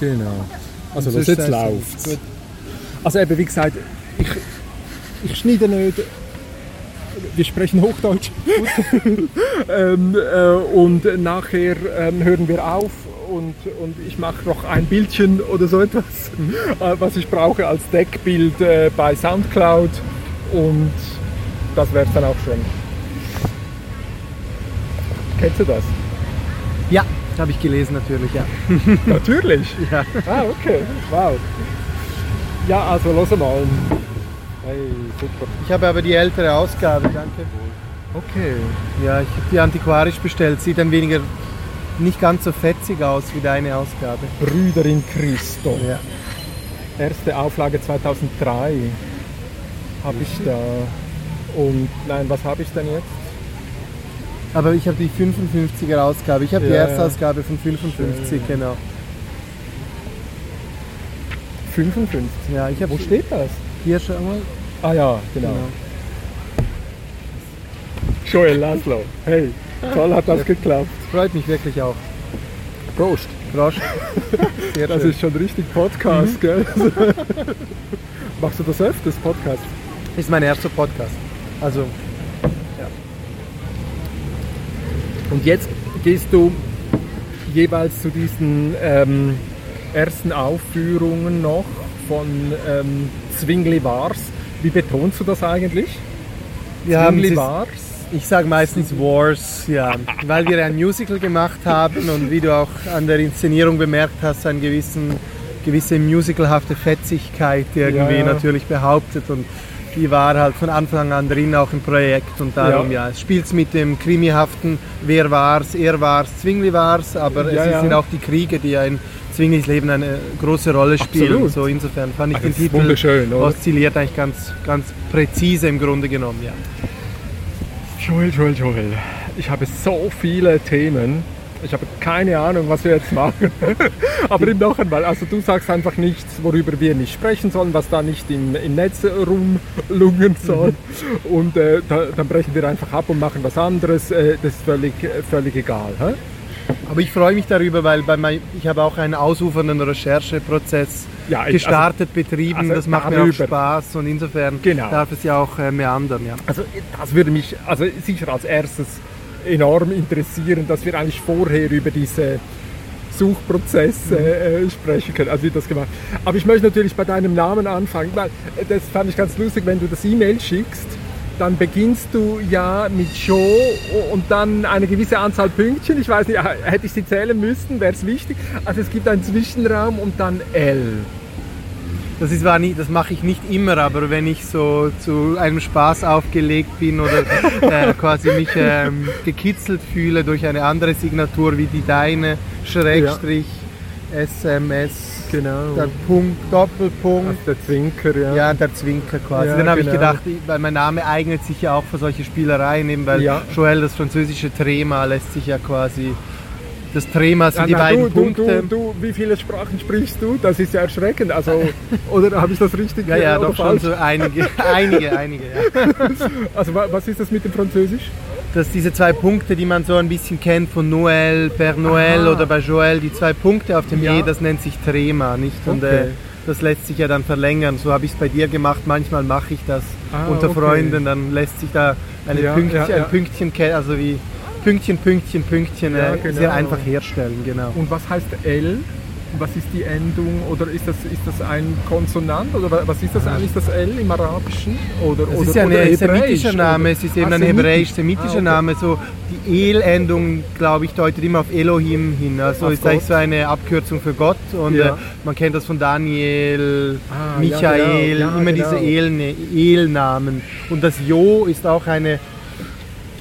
Genau. Also sonst jetzt. Gut. Also eben, wie gesagt, ich, ich schneide nicht. Wir sprechen Hochdeutsch. ähm, äh, und nachher ähm, hören wir auf und, und ich mache noch ein Bildchen oder so etwas, äh, was ich brauche als Deckbild äh, bei Soundcloud. Und das wäre es dann auch schon. Kennst du das? Ja, habe ich gelesen natürlich, ja. Natürlich. ja. Ah, okay. Wow. Ja, also los mal. Hey, super. Ich habe aber die ältere Ausgabe, danke. Okay. Ja, ich habe die antiquarisch bestellt. Sieht ein weniger nicht ganz so fetzig aus wie deine Ausgabe. Brüder in Christo. Ja. Erste Auflage 2003 habe ich da. Und nein, was habe ich denn jetzt? Aber ich habe die 55er Ausgabe. Ich habe die Ja, erste ja. Ausgabe von 55, Schön. genau. 55. Ja, ich habe Wo steht das? hier schon mal. Ah ja, genau. Genau. Joel Laszlo. Hey, toll hat das geklappt. Freut mich wirklich auch. Prost. Prost. Sehr Das schön. ist schon richtig Podcast, gell? Machst du das öfters, Podcast? ist mein erster Podcast. Also, Und jetzt gehst du jeweils zu diesen ähm, ersten Aufführungen noch von ähm, Zwingli Wars. Wie betonst du das eigentlich? wir haben Zwingli es- Wars? Ich sage meistens Wars, ja, weil wir ein Musical gemacht haben und wie du auch an der Inszenierung bemerkt hast, eine gewissen, gewisse musicalhafte Fetzigkeit irgendwie Ja, ja. natürlich behauptet und die war halt von Anfang an drin auch im Projekt und darum Ja. ja, es spielt mit dem krimihaften, wer war's, er war's, Zwingli war's, aber Ja, es ja. sind auch die Kriege, die ja in Zwinglis Leben eine große Rolle spielen. Absolut. So insofern fand ich Ah, den Titel oszilliert eigentlich ganz, ganz präzise im Grunde genommen, ja. Joel, Joel, Joel. Ich habe so viele Themen. Ich habe keine Ahnung, was wir jetzt machen. Aber noch einmal, also du sagst einfach nichts, worüber wir nicht sprechen sollen, was da nicht im, im Netz rumlungen soll. Und äh, da, dann brechen wir einfach ab und machen was anderes. Äh, das ist völlig, völlig egal. Hä? Aber ich freue mich darüber, weil bei mein, ich habe auch einen ausufernden Rechercheprozess Ja, ich- gestartet, betrieben. also das macht mir auch darüber. Spaß und insofern Genau. darf es ja auch äh, meandern. Ja. Also das würde mich also sicher als erstes enorm interessieren, dass wir eigentlich vorher über diese Suchprozesse äh, sprechen können, also wie das gemacht. Aber ich möchte natürlich bei deinem Namen anfangen, weil äh, das fand ich ganz lustig, wenn du das E-Mail schickst, dann beginnst du ja mit Joe und dann eine gewisse Anzahl Pünktchen. Ich weiß nicht, äh, hätte ich sie zählen müssen, wäre es wichtig. Also es gibt einen Zwischenraum und dann L. Das, ist, war nie, das mache ich nicht immer, aber wenn ich so zu einem Spaß aufgelegt bin oder äh, quasi mich ähm, gekitzelt fühle durch eine andere Signatur wie die deine, Schrägstrich, SMS, Genau. der Punkt, Doppelpunkt. Also der Zwinker, ja. Ja, der Zwinker quasi. Ja, Dann habe ich genau. gedacht, weil mein Name eignet sich ja auch für solche Spielereien, eben weil Ja. Joel, das französische Trema, lässt sich ja quasi. Das Trema sind Ah, die na, beiden du, Punkte. Du, du, wie viele Sprachen sprichst du? Das ist ja erschreckend. Also, oder habe ich das richtig ja, ja, doch schon falsch? so einige, einige, einige. Ja. Also wa- was ist das mit dem Französisch? Dass diese zwei Punkte, die man so ein bisschen kennt von Noël, Père Noël Aha. oder bei Joel, die zwei Punkte auf dem Ja. E, das nennt sich Trema, nicht? Und Okay. äh, das lässt sich ja dann verlängern. So habe ich es bei dir gemacht. Manchmal mache ich das Ah, unter okay. Freunden, dann lässt sich da eine Ja, Pünktchen, ja, ja. ein Pünktchen, also wie Pünktchen, Pünktchen, Pünktchen, Ja, äh, genau. sehr einfach herstellen, genau. Und was heißt L? Was ist die Endung? Oder ist das, ist das ein Konsonant? Oder wa- was ist das eigentlich, das L im Arabischen? Oder, oder, ist ja ein semitischer Name, es ist eben Ah, ein semitisch. hebräisch-semitischer Ah, okay. Name. So die El-Endung, glaube ich, deutet immer auf Elohim hin. Also Auf ist eigentlich Gott. so eine Abkürzung für Gott. Und Ja. äh, man kennt das von Daniel, Ah, ja, Michael, genau. Ja, immer genau. diese El- El-Namen. Und das Jo ist auch eine,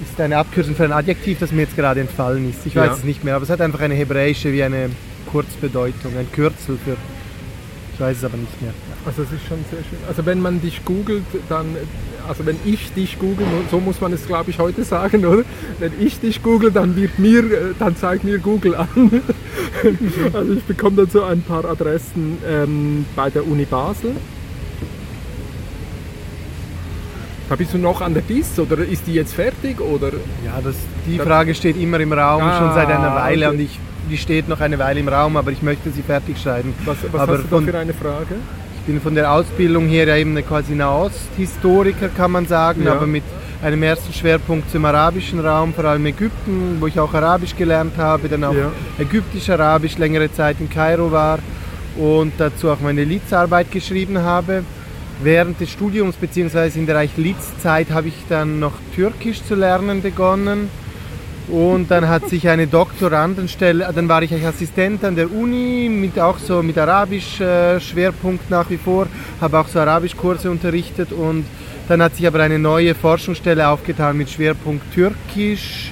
ist eine Abkürzung für ein Adjektiv, das mir jetzt gerade entfallen ist. Ich weiß Ja. es nicht mehr, aber es hat einfach eine hebräische wie eine Kurzbedeutung, ein Kürzel für. Ich weiß es aber nicht mehr. Also das ist schon sehr schön. Also wenn man dich googelt, dann, also wenn ich dich google, so muss man es glaube ich heute sagen, oder? Wenn ich dich google, dann wird mir, äh, dann zeigt mir Google an. Also ich bekomme dann so ein paar Adressen ähm, bei der Uni Basel. Da bist du noch an der DIS oder ist die jetzt fertig oder? Ja, das, die Frage steht immer im Raum, Ah, schon seit einer Weile okay. und ich die steht noch eine Weile im Raum, aber ich möchte sie fertig schreiben. Was, was aber hast du da von- für eine Frage? Ich bin von der Ausbildung her ja eben eine quasi Nahosthistoriker, kann man sagen, Ja. aber mit einem ersten Schwerpunkt zum arabischen Raum, vor allem Ägypten, wo ich auch Arabisch gelernt habe, dann auch Ja. Ägyptisch-Arabisch längere Zeit in Kairo war und dazu auch meine Litzarbeit geschrieben habe. Während des Studiums bzw. in der Reich Litzzeit habe ich dann noch Türkisch zu lernen begonnen. Und dann hat sich eine Doktorandenstelle, dann war ich eigentlich Assistent an der Uni, mit auch so mit Arabisch äh, nach wie vor, habe auch so Arabischkurse unterrichtet und dann hat sich aber eine neue Forschungsstelle aufgetan mit Schwerpunkt Türkisch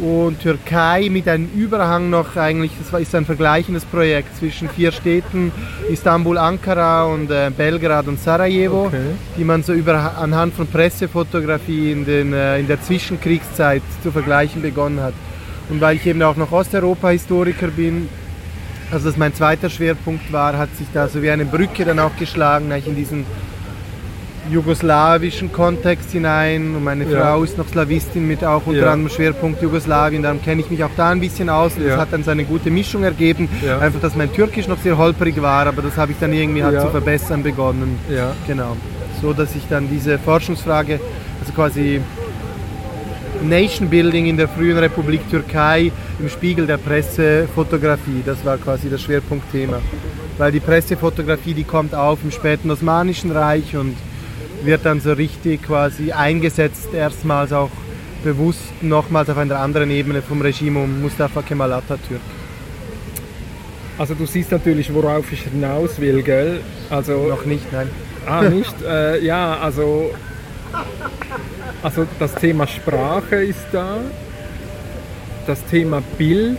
und Türkei mit einem Überhang noch eigentlich, das ist ein vergleichendes Projekt zwischen vier Städten, Istanbul, Ankara und äh, Belgrad und Sarajevo, Okay. die man so über, anhand von Pressefotografie in, den, äh, in der Zwischenkriegszeit zu vergleichen begonnen hat. Und weil ich eben auch noch Osteuropa-Historiker bin, also das mein zweiter Schwerpunkt war, hat sich da so wie eine Brücke dann auch geschlagen, eigentlich in diesen jugoslawischen Kontext hinein. Und meine Ja. Frau ist noch Slawistin mit auch unter Ja. anderem Schwerpunkt Jugoslawien. Darum kenne ich mich auch da ein bisschen aus. Und Ja. das hat dann so eine gute Mischung ergeben. Ja. Einfach, dass mein Türkisch noch sehr holprig war, aber das habe ich dann irgendwie halt Ja. zu verbessern begonnen. Ja. Genau. So, dass ich dann diese Forschungsfrage, also quasi Nation Building in der frühen Republik Türkei im Spiegel der Pressefotografie, das war quasi das Schwerpunktthema. Weil die Pressefotografie, die kommt auf im späten Osmanischen Reich und wird dann so richtig quasi eingesetzt, erstmals auch bewusst nochmals auf einer anderen Ebene vom Regime um Mustafa Kemal Atatürk. Also du siehst natürlich, worauf ich hinaus will, gell? Also Noch nicht, nein. Ah, nicht? äh, ja, also, also das Thema Sprache ist da, das Thema Bild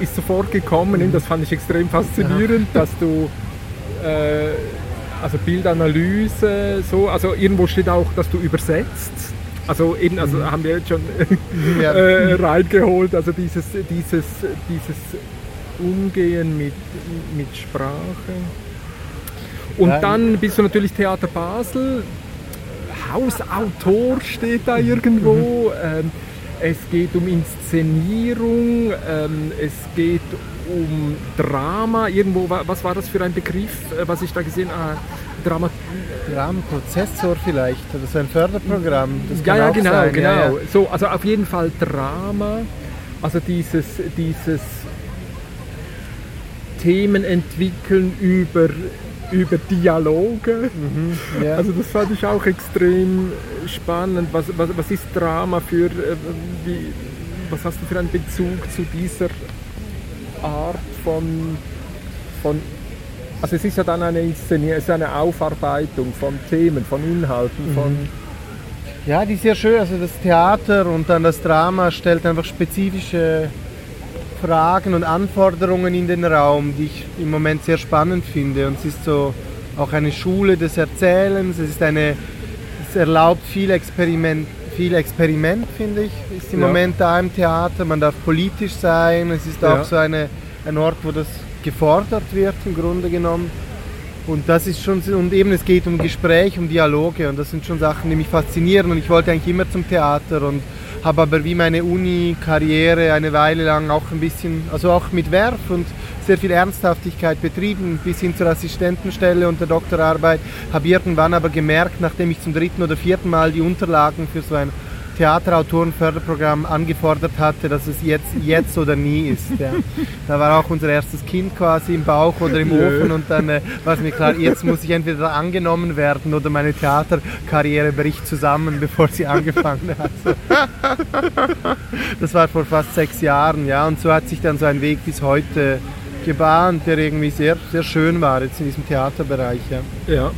ist sofort gekommen, und das fand ich extrem faszinierend, dass du, äh, also Bildanalyse, so, also irgendwo steht auch, dass du übersetzt. Also eben, also haben wir jetzt schon Ja. äh, reingeholt, also dieses, dieses, dieses Umgehen mit, mit Sprache. Und Ja. dann bist du natürlich Theater Basel, Hausautor steht da irgendwo. Ähm, es geht um Inszenierung, ähm, es geht um Drama. Irgendwo, wa- was war das für ein Begriff, äh, was ich da gesehen habe? Drama. Rahmenprozessor vielleicht, oder so ein Förderprogramm. Das Ja, kann ja, genau, sein, genau. ja, ja. So, also auf jeden Fall Drama. Also dieses, dieses Themen entwickeln über, über Dialoge. Mhm, ja. Also das fand ich auch extrem spannend. Was, was, was ist Drama für, äh, wie, was hast du für einen Bezug zu dieser Art von, von also es ist ja dann eine Inszenierung, es ist eine Aufarbeitung von Themen, von Inhalten, von Ja, die ist sehr schön. Also das Theater und dann das Drama stellt einfach spezifische Fragen und Anforderungen in den Raum, die ich im Moment sehr spannend finde. Und es ist so auch eine Schule des Erzählens. Es ist eine, es erlaubt viel Experiment, viel Experiment, finde ich, ist im Ja. Moment da im Theater. Man darf politisch sein. Es ist Ja. auch so eine, ein Ort, wo das gefordert wird im Grunde genommen. Und das ist schon, und eben es geht um Gespräch, um Dialoge und das sind schon Sachen, die mich faszinieren und ich wollte eigentlich immer zum Theater und habe aber wie meine Uni-Karriere eine Weile lang auch ein bisschen, also auch mit Werf und sehr viel Ernsthaftigkeit betrieben, bis hin zur Assistentenstelle und der Doktorarbeit, habe irgendwann aber gemerkt, nachdem ich zum dritten oder vierten Mal die Unterlagen für so ein Theaterautorenförderprogramm angefordert hatte, dass es jetzt, jetzt oder nie ist. Ja. Da war auch unser erstes Kind quasi im Bauch oder im Jö. Ofen und dann äh, war es mir klar, jetzt muss ich entweder angenommen werden oder meine Theaterkarriere bricht zusammen, bevor sie angefangen hat. Das war vor fast sechs Jahren, ja, und so hat sich dann so ein Weg bis heute gebahnt, der irgendwie sehr, sehr schön war jetzt in diesem Theaterbereich. Ja. Ja,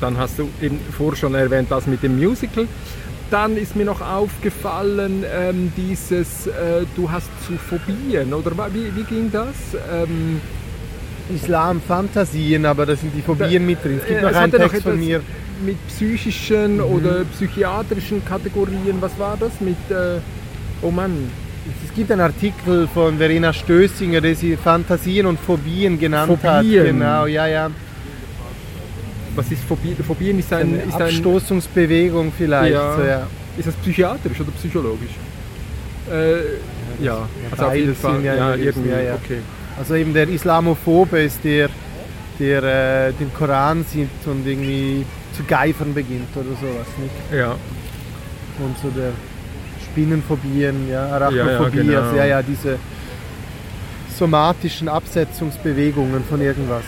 dann hast du eben vorher schon erwähnt, das mit dem Musical. Dann ist mir noch aufgefallen, ähm, dieses, äh, du hast zu Phobien, oder wie, wie ging das? Ähm, Islam-Fantasien, aber da sind die Phobien mit drin. Es gibt äh, noch es einen hatte noch Text von mir. Mit psychischen oder psychiatrischen Kategorien, was war das? Mit, äh, oh Mann, Es gibt einen Artikel von Verena Stößinger, der sie Fantasien und Phobien genannt hat. Phobien. Genau, ja, ja. Was ist Phobien? Phobien ist ein, Eine ist ein Abstoßungsbewegung vielleicht. Ja. So, ja. Ist das psychiatrisch oder psychologisch? Äh, Ja, also auf jeden Fall. ja Ja, irgendwie, ja, ja. okay. Also eben der Islamophobe ist der, der äh, den Koran sieht und irgendwie zu geifern beginnt oder sowas, nicht? Ja, Und so der Spinnenphobien, ja, Arachnophobie, Ja, ja, genau. also ja, ja, diese somatischen Absetzungsbewegungen von irgendwas.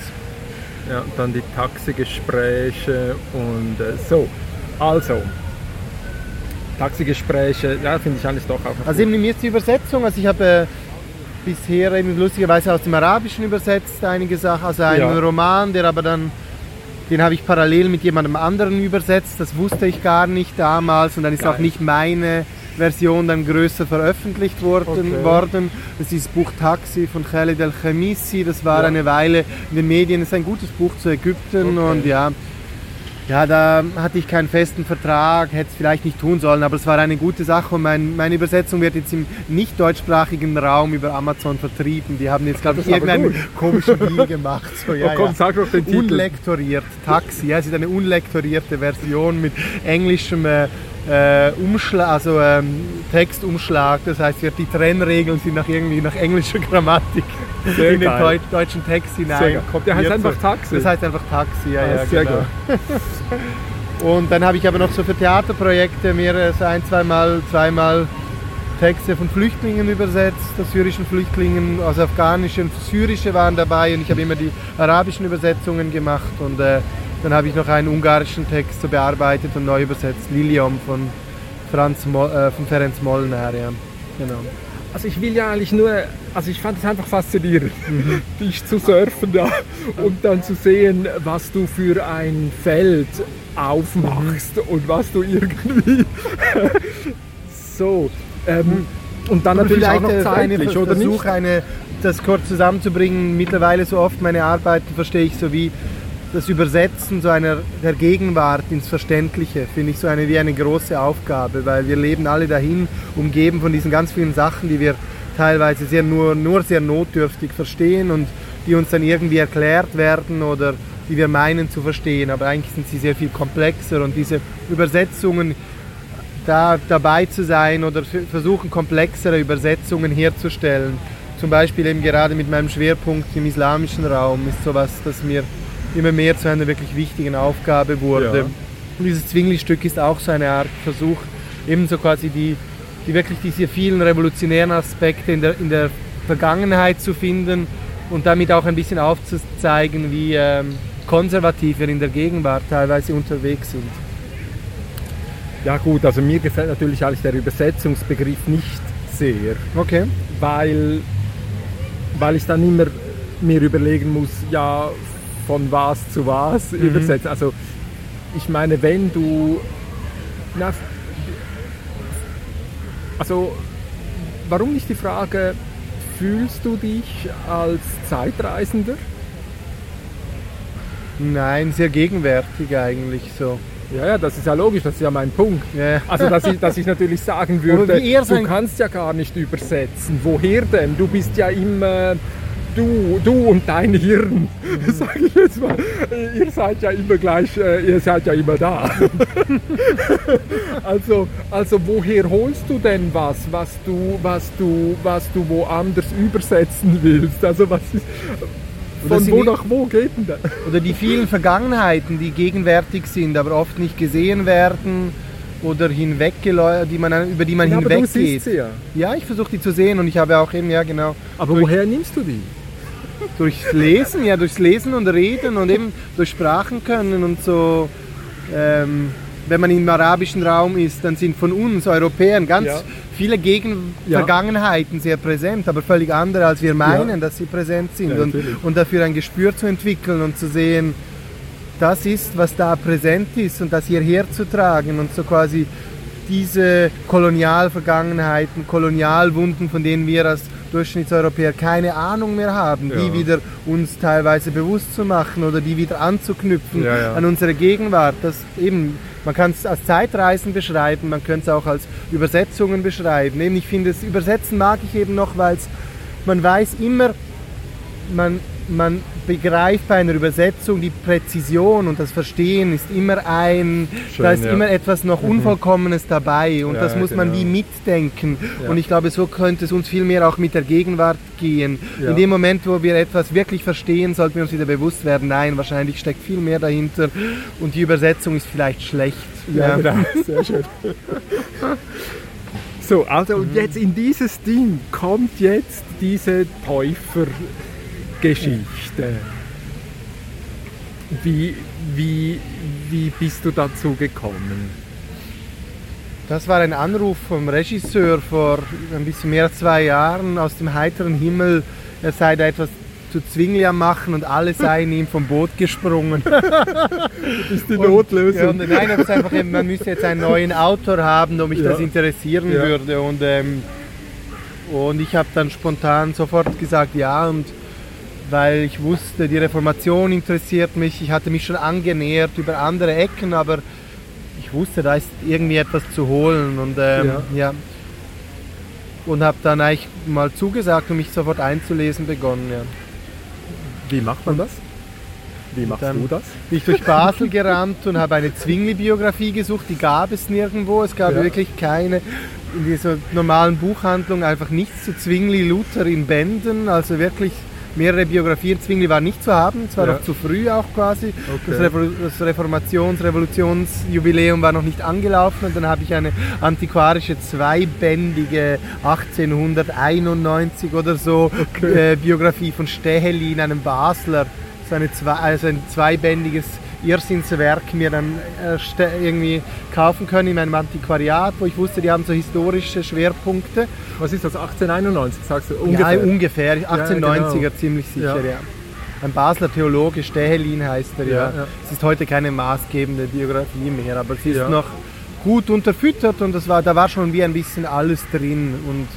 Ja, dann die Taxigespräche und äh, so. Also, Taxigespräche, ja, finde ich eigentlich doch auch. Also eben mir ist die Übersetzung, also ich habe äh, bisher eben lustigerweise aus dem Arabischen übersetzt einige Sachen, also einen Ja. Roman, der aber dann, den habe ich parallel mit jemandem anderen übersetzt, das wusste ich gar nicht damals und dann ist Geil. auch nicht meine Version dann größer veröffentlicht worden. Okay. worden. Das ist das Buch Taxi von Khaled El-Khamisi, das war Ja. eine Weile in den Medien, das ist ein gutes Buch zu Ägypten Okay. und ja, ja, da hatte ich keinen festen Vertrag, hätte es vielleicht nicht tun sollen, aber es war eine gute Sache und mein, meine Übersetzung wird jetzt im nicht deutschsprachigen Raum über Amazon vertrieben. Die haben jetzt, glaube ich, irgendeinen komischen Deal gemacht. So, ja, oh, komm, ja. sag doch den Titel. Unlektoriert, Taxi. Ja, es ist eine unlektorierte Version mit englischem äh, äh, Umschlag, also ähm, Textumschlag. Das heißt, die Trennregeln sind nach irgendwie nach englischer Grammatik Sehr in den geil. Deu deutschen Text hinein. Sehr geil. Der heißt einfach Taxi. Das heißt einfach Taxi, ja, Ah, ja, sehr genau. gut. Und dann habe ich aber noch so für Theaterprojekte mir äh, so ein, zweimal, zweimal Texte von Flüchtlingen übersetzt, aus syrischen Flüchtlingen, aus afghanische und syrische waren dabei und ich habe immer die arabischen Übersetzungen gemacht und äh, dann habe ich noch einen ungarischen Text so bearbeitet und neu übersetzt, Lilium von, Franz Mo äh, von Ferenc Molnar, ja. Genau. Also ich will ja eigentlich nur, also ich fand es einfach faszinierend, Mhm. dich zu surfen da und dann zu sehen, was du für ein Feld aufmachst Mhm. und was du irgendwie so ähm, und dann Aber natürlich auch noch äh, zeitlich, eine oder Versuch, nicht? eine, das kurz zusammenzubringen. Mittlerweile so oft meine Arbeiten verstehe ich so wie das Übersetzen so einer der Gegenwart ins Verständliche, finde ich so eine wie eine große Aufgabe, weil wir leben alle dahin, umgeben von diesen ganz vielen Sachen, die wir teilweise sehr nur, nur sehr notdürftig verstehen und die uns dann irgendwie erklärt werden oder die wir meinen zu verstehen, aber eigentlich sind sie sehr viel komplexer und diese Übersetzungen da dabei zu sein oder versuchen, komplexere Übersetzungen herzustellen. Zum Beispiel eben gerade mit meinem Schwerpunkt im islamischen Raum ist sowas, das mir immer mehr zu einer wirklich wichtigen Aufgabe wurde. Ja. Und dieses Zwingli-Stück ist auch so eine Art Versuch, ebenso quasi die, die wirklich diese vielen revolutionären Aspekte in der, in der Vergangenheit zu finden und damit auch ein bisschen aufzuzeigen, wie ähm, konservativ wir in der Gegenwart teilweise unterwegs sind. Ja gut, also mir gefällt natürlich eigentlich der Übersetzungsbegriff nicht sehr, Okay. weil, weil ich dann immer mir überlegen muss, ja, von was zu was Mhm. übersetzen. Also ich meine, wenn du... Na, also warum nicht die Frage, fühlst du dich als Zeitreisender? Nein, sehr gegenwärtig eigentlich so. Ja, ja, das ist ja logisch, das ist ja mein Punkt. Ja. Also, dass ich, dass ich natürlich sagen würde, du kannst ja gar nicht übersetzen. Woher denn? Du bist ja immer du, du und dein Hirn, Mhm. sage ich jetzt mal. Ihr seid ja immer gleich, äh, ihr seid ja immer da. also, also woher holst du denn was, was du, was du, was du woanders übersetzen willst? Also was ist, von wo die- nach wo geht denn das? Oder die vielen Vergangenheiten, die gegenwärtig sind, aber oft nicht gesehen werden oder die man, über die man Ja, hinweggeht. ja. Ja, ich versuche die zu sehen und ich habe auch eben, ja genau, Aber woher nimmst du die? Durchs Lesen, ja durchs Lesen und Reden und eben durch Sprachen können und so. Ähm, wenn man im arabischen Raum ist, dann sind von uns Europäern ganz Ja. viele Gegen Ja. Vergangenheiten sehr präsent, aber völlig andere, als wir meinen, dass sie präsent sind. Ja, und, und dafür ein Gespür zu entwickeln und zu sehen, das ist, was da präsent ist und das hierher zu tragen und so quasi diese Kolonialvergangenheiten, Kolonialwunden, von denen wir als Durchschnittseuropäer keine Ahnung mehr haben, Ja. die wieder uns teilweise bewusst zu machen oder die wieder anzuknüpfen Ja, ja. an unsere Gegenwart. Das eben, man kann es als Zeitreisen beschreiben, man könnte es auch als Übersetzungen beschreiben. Eben, ich finde, das Übersetzen mag ich eben noch, weil man weiß immer, man man begreift bei einer Übersetzung die Präzision und das Verstehen ist immer ein, Schön, da ist ja. immer etwas noch Unvollkommenes dabei und Ja, das muss man genau. wie mitdenken. Ja. Und ich glaube, so könnte es uns viel mehr auch mit der Gegenwart gehen. In dem Moment, wo wir etwas wirklich verstehen, sollten wir uns wieder bewusst werden, nein, wahrscheinlich steckt viel mehr dahinter und die Übersetzung ist vielleicht schlecht. Ja, genau. Sehr schön. So, also und jetzt in dieses Ding kommt jetzt diese Täufergeschichte. Wie, wie, wie bist du dazu gekommen? Das war ein Anruf vom Regisseur vor ein bisschen mehr als zwei Jahren aus dem heiteren Himmel. Er sei da etwas zu Zwingli am machen und alle seien ihm vom Boot gesprungen. ist die Und- Ja, und nein, aber einfach, man müsste jetzt einen neuen Autor haben, ob mich Ja. das interessieren Ja. würde. Und, ähm, und ich habe dann spontan sofort gesagt ja und weil ich wusste, die Reformation interessiert mich. Ich hatte mich schon angenähert über andere Ecken, aber ich wusste, da ist irgendwie etwas zu holen. Und, ähm, Ja. ja. und habe dann eigentlich mal zugesagt und mich sofort einzulesen begonnen. Ja. Wie macht man das? Wie machst dann- du das? bin ich durch Basel gerannt und habe eine Zwingli-Biografie gesucht. Die gab es nirgendwo. Es gab Ja. wirklich keine in dieser normalen Buchhandlung einfach nichts zu Zwingli Luther in Bänden. Also wirklich mehrere Biografien. Zwingli war nicht zu haben. Es war Ja. noch zu früh auch quasi. Das, Okay. Das Reformations-, Revolutionsjubiläum war noch nicht angelaufen. Und dann habe ich eine antiquarische zweibändige 1891 oder so Okay. äh, Biografie von Stähelin, einem Basler so eine also ein zweibändiges Irrsinnswerk mir dann äh, irgendwie kaufen können in meinem Antiquariat, wo ich wusste, die haben so historische Schwerpunkte. Was ist das? 1891, sagst du? Ungefähr. Ja, ungefähr, 1890er genau. ziemlich sicher, Ja. ja. Ein Basler Theologe, Stähelin heißt er, ja. Ja, ja. Es ist heute keine maßgebende Biografie mehr, aber sie ist Ja. noch gut unterfüttert und das war, da war schon wie ein bisschen alles drin. Und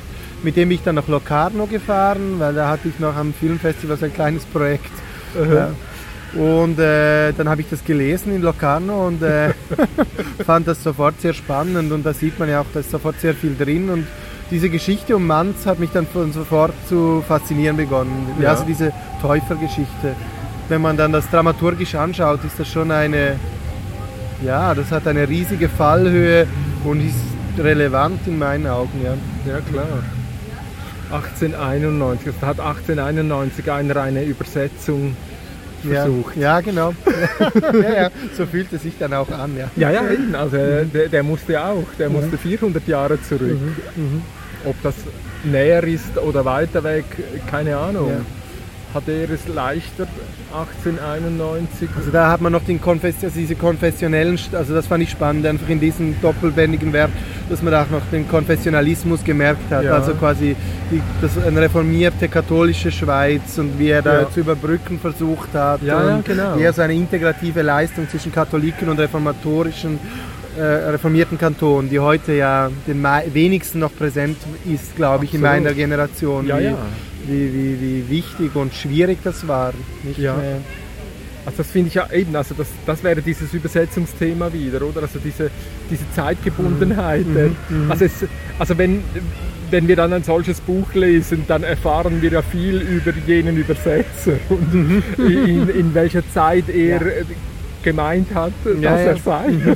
mit dem bin ich dann nach Locarno gefahren, weil da hatte ich noch am Filmfestival so ein kleines Projekt. Ja. Und äh, dann habe ich das gelesen in Locarno und äh, fand das sofort sehr spannend und da sieht man ja auch, da ist sofort sehr viel drin und diese Geschichte um Manz hat mich dann von sofort zu faszinieren begonnen. Ja. Also diese Täufergeschichte. Wenn man dann das dramaturgisch anschaut, ist das schon eine, ja, das hat eine riesige Fallhöhe und ist relevant in meinen Augen, ja. Ja, klar. 1891, also da hat 1891 einer eine Übersetzung Ja, versucht. ja genau. ja, ja, so fühlt es sich dann auch an, ja. Ja, ja, eben. Also äh, der, der musste auch, der musste 400 Jahre zurück. Mhm. Ob das näher ist oder weiter weg, keine Ahnung. Hat er es leichter 1891? Also da hat man noch den Konfess also diese konfessionellen, also das fand ich spannend, einfach in diesem doppelbändigen Werk, dass man da auch noch den Konfessionalismus gemerkt hat. Ja. Also quasi die, das, eine reformierte katholische Schweiz und wie er da Ja. zu überbrücken versucht hat. Ja, ja, genau. Eher so eine integrative Leistung zwischen Katholiken und reformatorischen äh, reformierten Kantonen, die heute ja den wenigsten noch präsent ist, glaube ich, in Absolut. meiner Generation. Ja, wie, ja. Wie, wie, wie wichtig und schwierig das war. Nicht Ja. mehr- Also das finde ich ja eben, also das, das wäre dieses Übersetzungsthema wieder, oder? Also diese, diese Zeitgebundenheit. äh, Also, es, also wenn, wenn wir dann ein solches Buch lesen, dann erfahren wir ja viel über jenen Übersetzer und in, in welcher Zeit er Ja. gemeint hat, dass Ja, ja. er sei.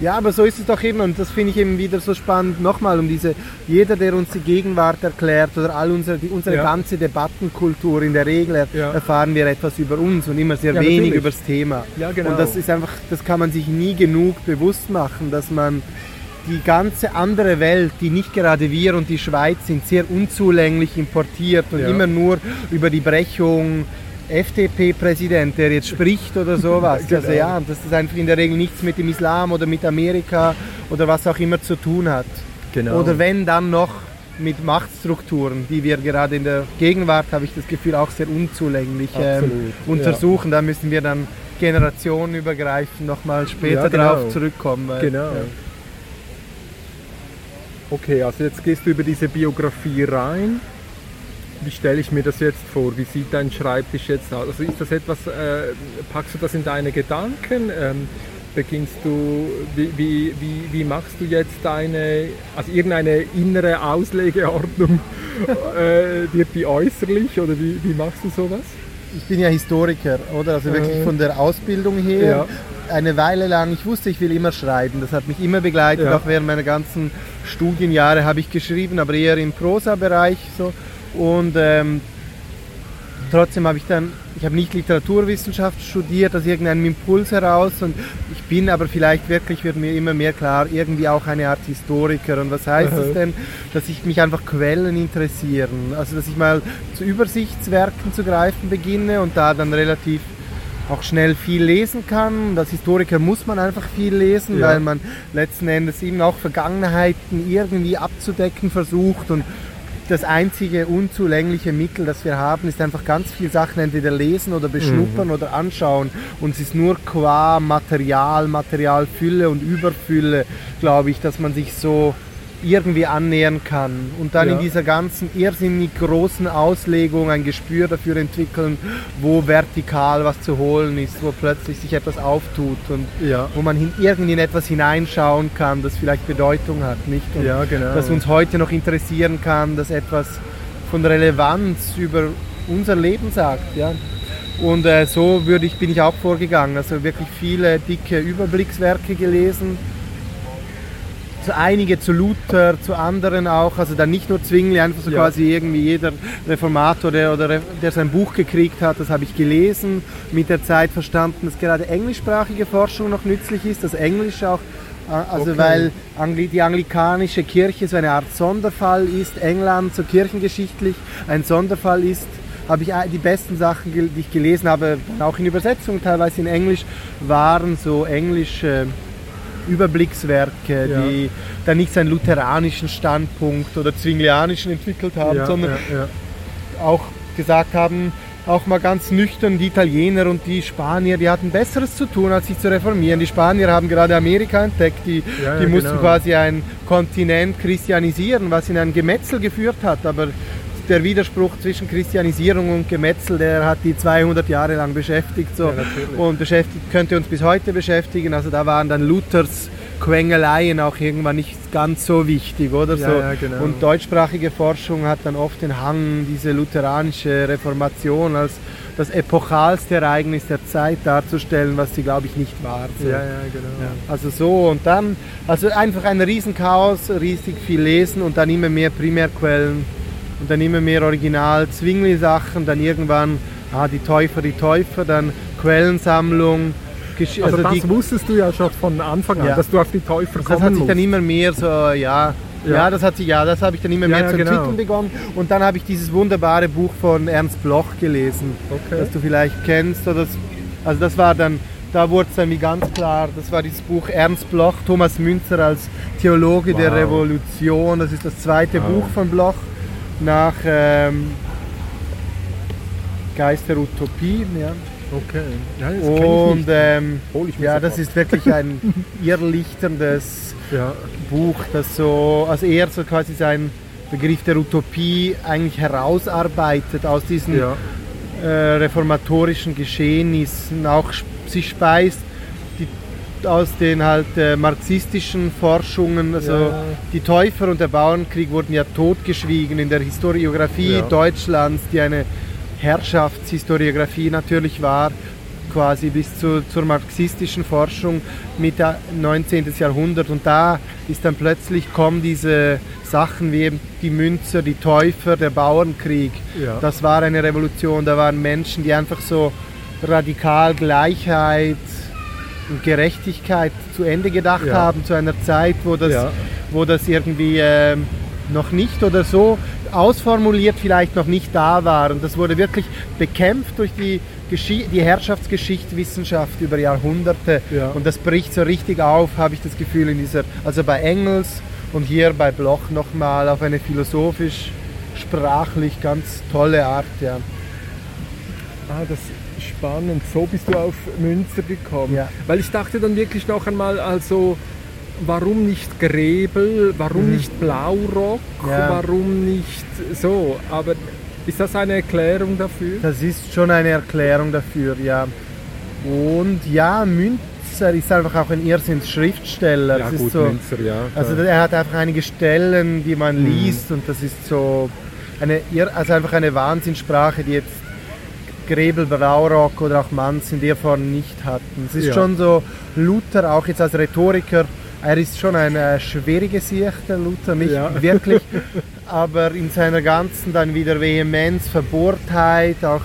Ja, aber so ist es doch eben und das finde ich eben wieder so spannend. Nochmal um diese, jeder, der uns die Gegenwart erklärt oder all unsere, die, unsere Ja. ganze Debattenkultur, in der Regel Ja. erfahren wir etwas über uns und immer sehr Ja, wenig natürlich. über das Thema. Ja, genau. Und das ist einfach, das kann man sich nie genug bewusst machen, dass man die ganze andere Welt, die nicht gerade wir und die Schweiz sind, sehr unzulänglich importiert und immer nur über die Brechung FDP-Präsident, der jetzt spricht oder sowas. Genau. Also ja, dass das einfach in der Regel nichts mit dem Islam oder mit Amerika oder was auch immer zu tun hat. Genau. Oder wenn dann noch mit Machtstrukturen, die wir gerade in der Gegenwart, habe ich das Gefühl, auch sehr unzulänglich ähm, untersuchen. Da müssen wir dann generationenübergreifend nochmal später Ja, genau. drauf zurückkommen. weil- Genau. Ja. Okay, also jetzt gehst du über diese Biografie rein. Wie stelle ich mir das jetzt vor? Wie sieht dein Schreibtisch jetzt aus? Also ist das etwas, äh, packst du das in deine Gedanken? Ähm, beginnst du, wie, wie, wie, wie machst du jetzt deine, also irgendeine innere Auslegeordnung, äh, wird die äußerlich oder wie, wie machst du sowas? Ich bin ja Historiker, oder? Also wirklich Äh. von der Ausbildung her. Ja. Eine Weile lang, ich wusste, ich will immer schreiben. Das hat mich immer begleitet. Ja. Auch während meiner ganzen Studienjahre habe ich geschrieben, aber eher im Prosa-Bereich. So. Und ähm, trotzdem habe ich dann, ich habe nicht Literaturwissenschaft studiert aus irgendeinem Impuls heraus und ich bin aber vielleicht wirklich, wird mir immer mehr klar, irgendwie auch eine Art Historiker. Und was heißt das denn? Dass ich mich einfach Quellen interessieren. Also dass ich mal zu Übersichtswerken zu greifen beginne und da dann relativ auch schnell viel lesen kann. Und Als Historiker muss man einfach viel lesen, Ja. weil man letzten Endes eben auch Vergangenheiten irgendwie abzudecken versucht und das einzige unzulängliche Mittel, das wir haben, ist einfach ganz viele Sachen entweder lesen oder beschnuppern Mhm. oder anschauen. Und es ist nur qua Material, Materialfülle und Überfülle, glaube ich, dass man sich so irgendwie annähern kann und dann Ja. in dieser ganzen irrsinnig großen Auslegung ein Gespür dafür entwickeln, wo vertikal was zu holen ist, wo plötzlich sich etwas auftut und Ja. wo man hin, irgendwie in etwas hineinschauen kann, das vielleicht Bedeutung hat, nicht? Und Ja, genau. das uns heute noch interessieren kann, das etwas von Relevanz über unser Leben sagt. Ja? Und äh, so würde ich, bin ich auch vorgegangen. Also wirklich viele dicke Überblickswerke gelesen. Zu einige zu Luther, zu anderen auch, also dann nicht nur Zwingli, einfach so Ja. quasi irgendwie jeder Reformator, der, oder der sein Buch gekriegt hat, das habe ich gelesen, mit der Zeit verstanden, dass gerade englischsprachige Forschung noch nützlich ist, dass Englisch auch, äh, also Okay. weil Angli die anglikanische Kirche so eine Art Sonderfall ist, England so kirchengeschichtlich ein Sonderfall ist, habe ich äh, die besten Sachen, die ich gelesen habe, auch in Übersetzung, teilweise in Englisch, waren so englische Überblickswerke, Ja. die dann nicht seinen lutheranischen Standpunkt oder zwinglianischen entwickelt haben, ja, sondern ja, auch gesagt haben, auch mal ganz nüchtern, die Italiener und die Spanier, die hatten Besseres zu tun, als sich zu reformieren. Die Spanier haben gerade Amerika entdeckt, die, die mussten genau. quasi ein Kontinent christianisieren, was in ein Gemetzel geführt hat, aber der Widerspruch zwischen Christianisierung und Gemetzel, der hat die 200 Jahre lang beschäftigt so, Ja, und beschäftigt, könnte uns bis heute beschäftigen. Also da waren dann Luthers Quengeleien auch irgendwann nicht ganz so wichtig, oder Ja, so. ja, genau. Und deutschsprachige Forschung hat dann oft den Hang, diese lutheranische Reformation als das epochalste Ereignis der Zeit darzustellen, was sie, glaube ich, nicht war. So. ja, ja, genau. Also so und dann, also einfach ein Riesenchaos, riesig viel lesen und dann immer mehr Primärquellen und dann immer mehr Original Zwingli-Sachen, dann irgendwann ah, die Täufer, die Täufer, dann Quellensammlung. Gesch Also, das die, wusstest du ja schon von Anfang an, Ja. dass du auf die Täufer das kommen hat sich dann immer mehr so, ja, ja, Ja. das hat sich, ja, das habe ich dann immer Ja, mehr ja, zu genau. entwickeln begonnen. Und dann habe ich dieses wunderbare Buch von Ernst Bloch gelesen, Okay. das du vielleicht kennst. Oder das, also das war dann, da wurde es dann wie ganz klar, das war dieses Buch Ernst Bloch, Thomas Münzer als Theologe der Wow. Revolution. Das ist das zweite Wow. Buch von Bloch nach ähm, Geist der Utopie. Ja. Okay. Ja, das Und ähm, mir ja, das ist wirklich ein irrlichterndes ja. Buch, das so, also eher so quasi sein Begriff der Utopie eigentlich herausarbeitet aus diesen Ja. äh, reformatorischen Geschehnissen, auch sich speist aus den halt äh, marxistischen Forschungen, also Ja. die Täufer und der Bauernkrieg wurden ja totgeschwiegen in der Historiografie Ja. Deutschlands, die eine Herrschaftshistoriografie natürlich war, quasi bis zu, zur marxistischen Forschung Mitte 19. Jahrhundert. Und da ist dann plötzlich kommen diese Sachen wie eben die Münzer, die Täufer, der Bauernkrieg. Ja. Das war eine Revolution. Da waren Menschen, die einfach so radikal Gleichheit und Gerechtigkeit zu Ende gedacht Ja. haben, zu einer Zeit, wo das, Ja. wo das irgendwie ähm, noch nicht oder so ausformuliert vielleicht noch nicht da war. Und das wurde wirklich bekämpft durch die, Geschi die Herrschaftsgeschichtswissenschaft über Jahrhunderte. Ja. Und das bricht so richtig auf, habe ich das Gefühl, in dieser, also bei Engels und hier bei Bloch nochmal auf eine philosophisch, sprachlich ganz tolle Art. Ja. Ah, das spannend. So bist du auf Münster gekommen. Ja. Weil ich dachte dann wirklich noch einmal, also warum nicht Gräbel, warum nicht Blaurock, Mhm. Ja. warum nicht so. Aber ist das eine Erklärung dafür? Das ist schon eine Erklärung dafür, ja. Und ja, Münz, Münzer ist einfach auch ein Irrsinns-Schriftsteller. Ja, das gut, ist so, Münzer, ja. also er hat einfach einige Stellen, die man Mhm. liest und das ist so eine, also einfach eine Wahnsinnssprache, die jetzt Grebel, Braurock oder auch Manz in der Form nicht hatten. Es ist Ja. schon so, Luther auch jetzt als Rhetoriker, er ist schon ein äh, schwieriger Sieg, der Luther, nicht Ja. wirklich, aber in seiner ganzen dann wieder Vehemenz, Verbohrtheit, auch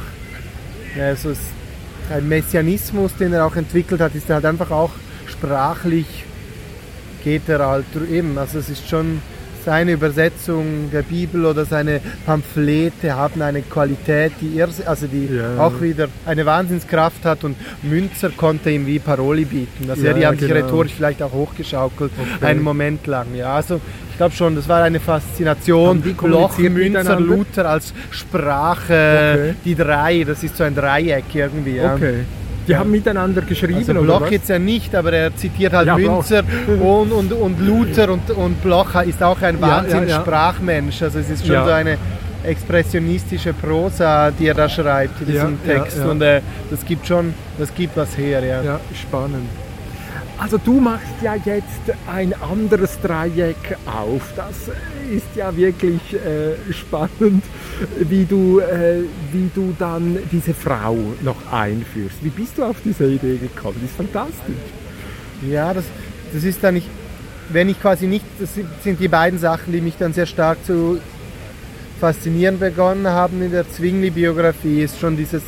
ja, so ein Messianismus, den er auch entwickelt hat, ist halt einfach auch sprachlich geht er halt eben, also es ist schon seine Übersetzung der Bibel oder seine Pamphlete haben eine Qualität, die irrs- also die Ja. auch wieder eine Wahnsinnskraft hat und Münzer konnte ihm wie Paroli bieten. Also Ja, die haben sich genau. rhetorisch vielleicht auch hochgeschaukelt, Okay. einen Moment lang. Ja, also ich glaube schon, das war eine Faszination. Kommuniziert Münzer? Luther als Sprache, Okay. die drei, das ist so ein Dreieck irgendwie. Ja. Okay. Die haben miteinander geschrieben, Also Bloch jetzt ja nicht, aber er zitiert halt Ja. Münzer und, und, und Luther und, und Bloch ist auch ein Ja, Wahnsinn ja, ja. Sprachmensch. Also es ist schon so eine expressionistische Prosa, die er da schreibt in diesem Text. Und äh, das gibt schon, das gibt was her, ja. Ja, spannend. Also du machst ja jetzt ein anderes Dreieck auf. Das ist ja wirklich äh, spannend, wie du, äh, wie du dann diese Frau noch einführst. Wie bist du auf diese Idee gekommen? Das ist fantastisch. Ja, das, das ist dann nicht, wenn ich quasi nicht, das sind- die beiden Sachen, die mich dann sehr stark zu faszinieren begonnen haben in der Zwingli-Biografie, ist schon dieses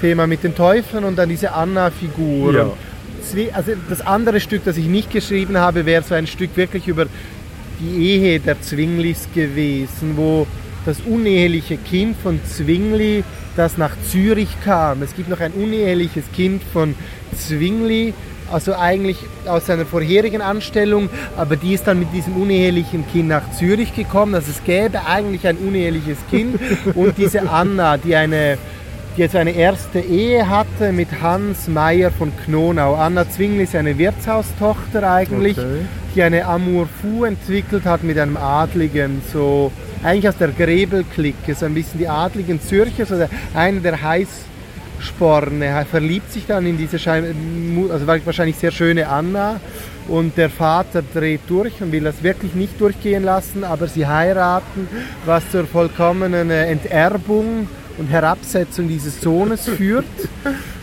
Thema mit den Teufeln und dann diese Anna-Figur. Ja. Also das andere Stück, das ich nicht geschrieben habe, wäre so ein Stück wirklich über die Ehe der Zwinglis gewesen, wo das uneheliche Kind von Zwingli, das nach Zürich kam. Es gibt noch ein uneheliches Kind von Zwingli, also eigentlich aus seiner vorherigen Anstellung, aber die ist dann mit diesem unehelichen Kind nach Zürich gekommen. Also es gäbe eigentlich ein uneheliches Kind und diese Anna, die eine die jetzt eine erste Ehe hatte mit Hans Meyer von Knonau. Anna Zwingli ist eine Wirtshaustochter eigentlich, Okay. die eine Amour fou entwickelt hat mit einem Adligen, so eigentlich aus der Grebel-Clique, so ein bisschen die Adligen Zürcher, so der, einer der Heißsporne, er verliebt sich dann in diese Schein also wahrscheinlich sehr schöne Anna. Und der Vater dreht durch und will das wirklich nicht durchgehen lassen, aber sie heiraten, was zur vollkommenen äh, Enterbung und Herabsetzung dieses Sohnes führt,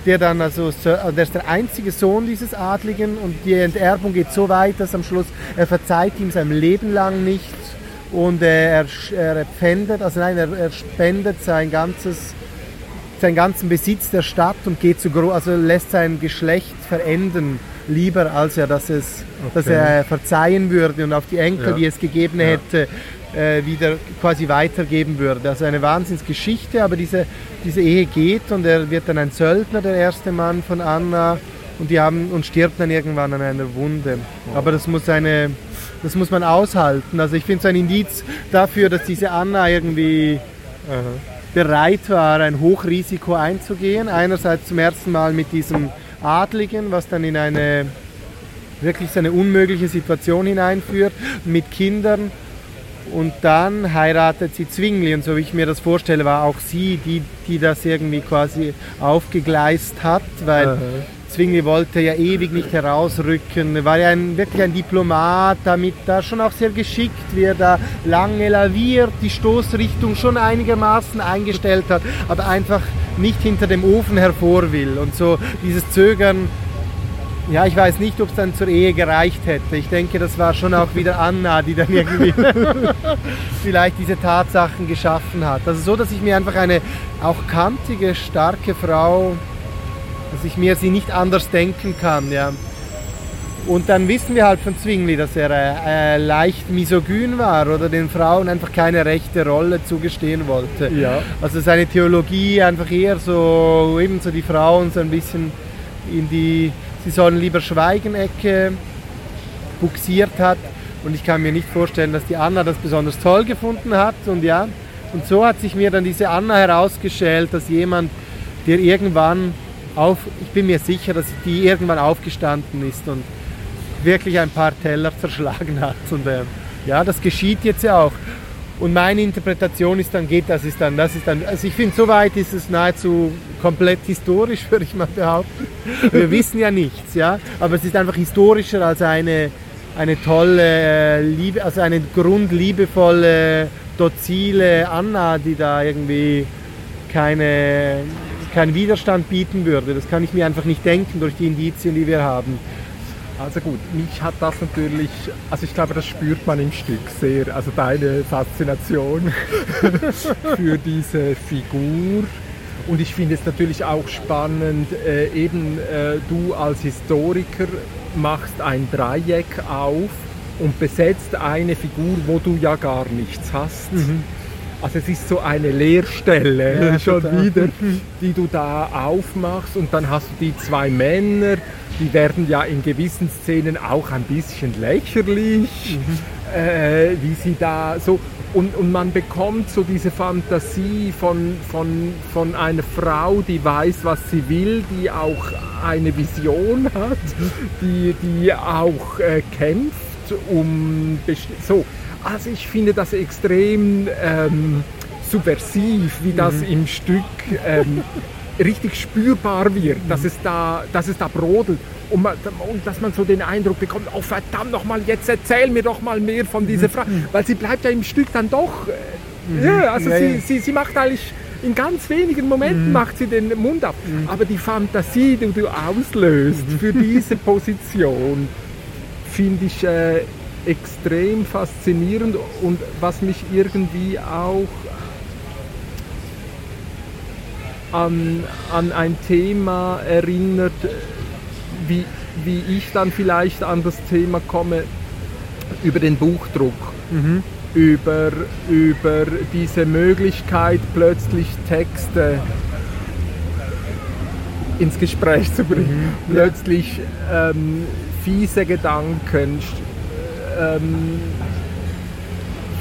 der dann also, so- also der ist der einzige Sohn dieses Adligen und die Enterbung geht so weit, dass am Schluss er verzeiht ihm sein Leben lang nicht und er, er pfändet, also nein, er, er spendet sein ganzes seinen ganzen Besitz der Stadt und geht zu also lässt sein Geschlecht verenden lieber als er dass es dass Okay. er verzeihen würde und auf die Enkel, Ja. die es gegeben Ja. hätte, äh, wieder quasi weitergeben würde. Also eine Wahnsinnsgeschichte, aber diese, diese Ehe geht und er wird dann ein Söldner, der erste Mann von Anna und die haben und stirbt dann irgendwann an einer Wunde. Aber das muss eine das muss man aushalten. Also ich finde es ein Indiz dafür, dass diese Anna irgendwie bereit war, ein Hochrisiko einzugehen. Einerseits zum ersten Mal mit diesem Adligen, was dann in eine wirklich so eine unmögliche Situation hineinführt, mit Kindern. Und dann heiratet sie Zwingli. Und so wie ich mir das vorstelle, war auch sie, die, die das irgendwie quasi aufgegleist hat, weil Aha. Zwingli wollte ja ewig nicht herausrücken, war ja ein, wirklich ein Diplomat, damit da schon auch sehr geschickt, wie er da lange laviert, die Stoßrichtung schon einigermaßen eingestellt hat, aber einfach nicht hinter dem Ofen hervor will. Und so dieses Zögern, ja, ich weiß nicht, ob es dann zur Ehe gereicht hätte. Ich denke, das war schon auch wieder Anna, die dann irgendwie vielleicht diese Tatsachen geschaffen hat. Also so, dass ich mir einfach eine auch kantige, starke Frau dass ich mir sie nicht anders denken kann. Ja. Und dann wissen wir halt von Zwingli, dass er äh, äh, leicht misogyn war oder den Frauen einfach keine rechte Rolle zugestehen wollte. Ja. Also seine Theologie einfach eher so, eben so die Frauen so ein bisschen in die, sie sollen lieber schweigen Ecke buxiert hat. Und ich kann mir nicht vorstellen, dass die Anna das besonders toll gefunden hat. Und ja, und so hat sich mir dann diese Anna herausgestellt, dass jemand, der irgendwann auf, ich bin mir sicher, dass die irgendwann aufgestanden ist und wirklich ein paar Teller zerschlagen hat. Und äh, ja, das geschieht jetzt ja auch. und meine Interpretation ist dann, geht das ist dann, das ist dann, also ich finde, soweit ist es nahezu komplett historisch, würde ich mal behaupten. Wir wissen ja nichts, ja, aber es ist einfach historischer als eine, eine tolle äh, Liebe, also eine grundliebevolle, dozile Anna, die da irgendwie keine, keinen Widerstand bieten würde. Das kann ich mir einfach nicht denken durch die Indizien, die wir haben. Also gut, mich hat das natürlich, also ich glaube, das spürt man im Stück sehr, also deine Faszination für diese Figur. Und ich finde es natürlich auch spannend, äh, eben äh, du als Historiker machst ein Dreieck auf und besetzt eine Figur, wo du ja gar nichts hast. Mhm. Also es ist so eine Leerstelle ja, schon total. wieder, die du da aufmachst und dann hast du die zwei Männer, die werden ja in gewissen Szenen auch ein bisschen lächerlich, mhm. äh, wie sie da so und, und man bekommt so diese Fantasie von, von, von einer Frau, die weiß, was sie will, die auch eine Vision hat, die, die auch äh, kämpft um so. Also ich finde das extrem ähm, subversiv, wie das mhm. im Stück ähm, richtig spürbar wird, dass es da, dass es da brodelt und, man, und, dass man so den Eindruck bekommt, oh verdammt nochmal, jetzt erzähl mir doch mal mehr von dieser Frau, mhm. weil sie bleibt ja im Stück dann doch, äh, mhm. ja, also ja, sie, ja. Sie, sie macht eigentlich in ganz wenigen Momenten mhm. macht sie den Mund ab, mhm. aber die Fantasie, die du auslöst mhm. für diese Position, finde ich äh, extrem faszinierend und was mich irgendwie auch an, an ein Thema erinnert, wie, wie ich dann vielleicht an das Thema komme über den Buchdruck. Mhm. Über, über diese Möglichkeit, plötzlich Texte ins Gespräch zu bringen. Mhm. Plötzlich ähm, fiese Gedanken, ähm,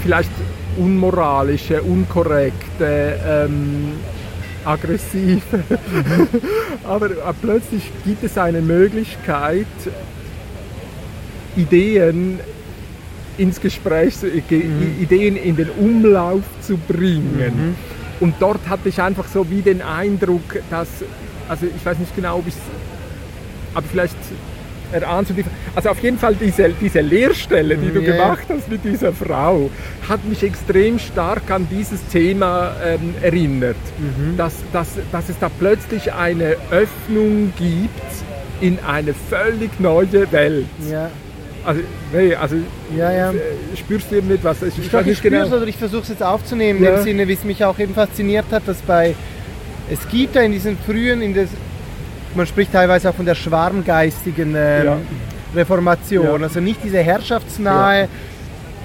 vielleicht unmoralische, unkorrekte, ähm, aggressiv. aber, aber plötzlich gibt es eine Möglichkeit, Ideen ins Gespräch, mhm. Ideen in den Umlauf zu bringen. Mhm. Und dort hatte ich einfach so wie den Eindruck, dass, also ich weiß nicht genau, ob ich aber vielleicht die, also auf jeden Fall diese, diese Lehrstelle, die du yeah. gemacht hast mit dieser Frau, hat mich extrem stark an dieses Thema ähm, erinnert, mhm. dass, dass, dass es da plötzlich eine Öffnung gibt in eine völlig neue Welt. Ja. Also, nee, also ja, ja. Äh, spürst du eben nicht was? Ich, ich, ich, genau. oder ich versuche es jetzt aufzunehmen, ja. im Sinne, wie es mich auch eben fasziniert hat, dass bei es gibt ja in diesen frühen, in des, man spricht teilweise auch von der schwarmgeistigen ähm, ja. Reformation, ja. also nicht diese herrschaftsnahe, ja.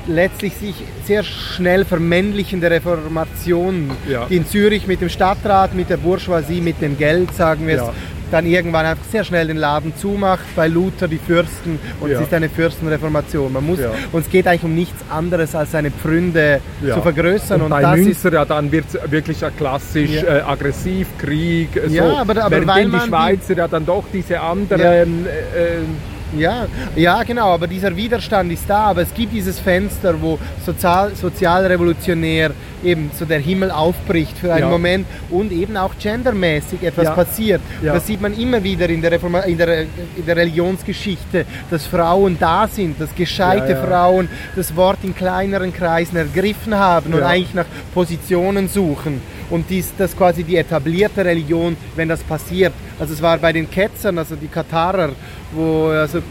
letztlich sich sehr schnell vermännlichende Reformation, die in Zürich mit dem Stadtrat, mit der Bourgeoisie, mit dem Geld, sagen wir es, dann irgendwann einfach sehr schnell den Laden zumacht, bei Luther die Fürsten und ja. es ist eine Fürstenreformation. Man muss, ja. Und es geht eigentlich um nichts anderes als seine Pfründe ja. zu vergrößern. Und, und bei Münster, ja, dann wird es wirklich klassisch äh, aggressiv, Krieg, ja, aber, aber weil die Schweizer ja dann doch diese anderen... Äh, ja, ja, genau, aber dieser Widerstand ist da, aber es gibt dieses Fenster, wo sozial, sozialrevolutionär eben so der Himmel aufbricht für einen ja. Moment und eben auch gendermäßig etwas ja. passiert. Ja. Das sieht man immer wieder in der, Reform in, der, in der Religionsgeschichte, dass Frauen da sind, dass gescheite Frauen das Wort in kleineren Kreisen ergriffen haben und eigentlich nach Positionen suchen. Und dies, das quasi die etablierte Religion, wenn das passiert. Also es war bei den Ketzern, also die Katarer, wo also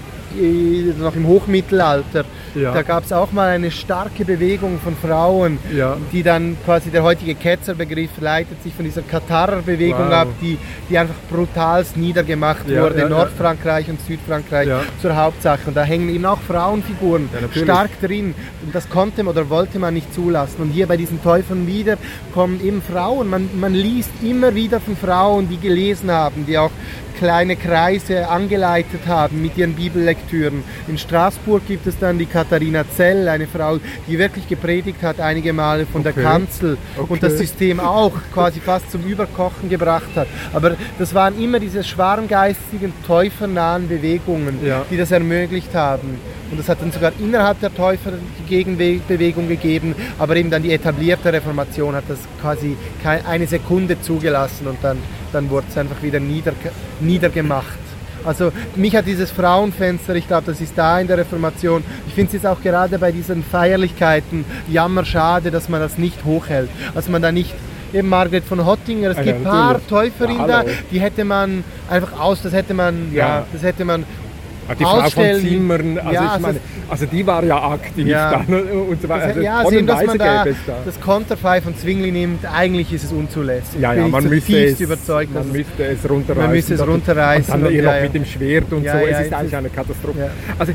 noch im Hochmittelalter, ja. da gab es auch mal eine starke Bewegung von Frauen, ja. die dann quasi der heutige Ketzerbegriff leitet sich von dieser Katarer-Bewegung wow. ab, die, die einfach brutalst niedergemacht ja, wurde, Nordfrankreich und Südfrankreich zur Hauptsache. Und da hängen eben auch Frauenfiguren stark drin. Und das konnte oder wollte man nicht zulassen. Und hier bei diesen Teufeln wieder kommen eben Frauen. Man, man liest immer wieder von Frauen, die gelesen haben, die auch kleine Kreise angeleitet haben mit ihren Bibellektüren. In Straßburg gibt es dann die Katharina Zell, eine Frau, die wirklich gepredigt hat einige Male von okay. der Kanzel okay. und das System auch quasi fast zum Überkochen gebracht hat. Aber das waren immer diese schwarmgeistigen, täufernahen Bewegungen, ja. die das ermöglicht haben. Und es hat dann sogar innerhalb der Täufer die Gegenbewegung gegeben, aber eben dann die etablierte Reformation hat das quasi eine Sekunde zugelassen und dann, dann wurde es einfach wieder nieder, niedergemacht. Also mich hat dieses Frauenfenster, ich glaube, das ist da in der Reformation. Ich finde es jetzt auch gerade bei diesen Feierlichkeiten jammer schade, dass man das nicht hochhält. Dass man da nicht eben Margret von Hottinger, es ja, gibt ein paar Täuferinnen ja, da, die hätte man einfach aus, das hätte man, ja, ja das hätte man Ah, die Frau von Zimmern, also, ja, ich meine, also die war ja aktiv ja. dann und so weiter. Also ja, sehen, dass man da, da, das Konterfei von Zwingli nimmt, eigentlich ist es unzulässig. Ja, ja, man müsste es, überzeugt, man müsste es runterreißen. Man müsste es runterreißen. Und dann und, noch mit dem Schwert und so, es ist eigentlich eine Katastrophe. Also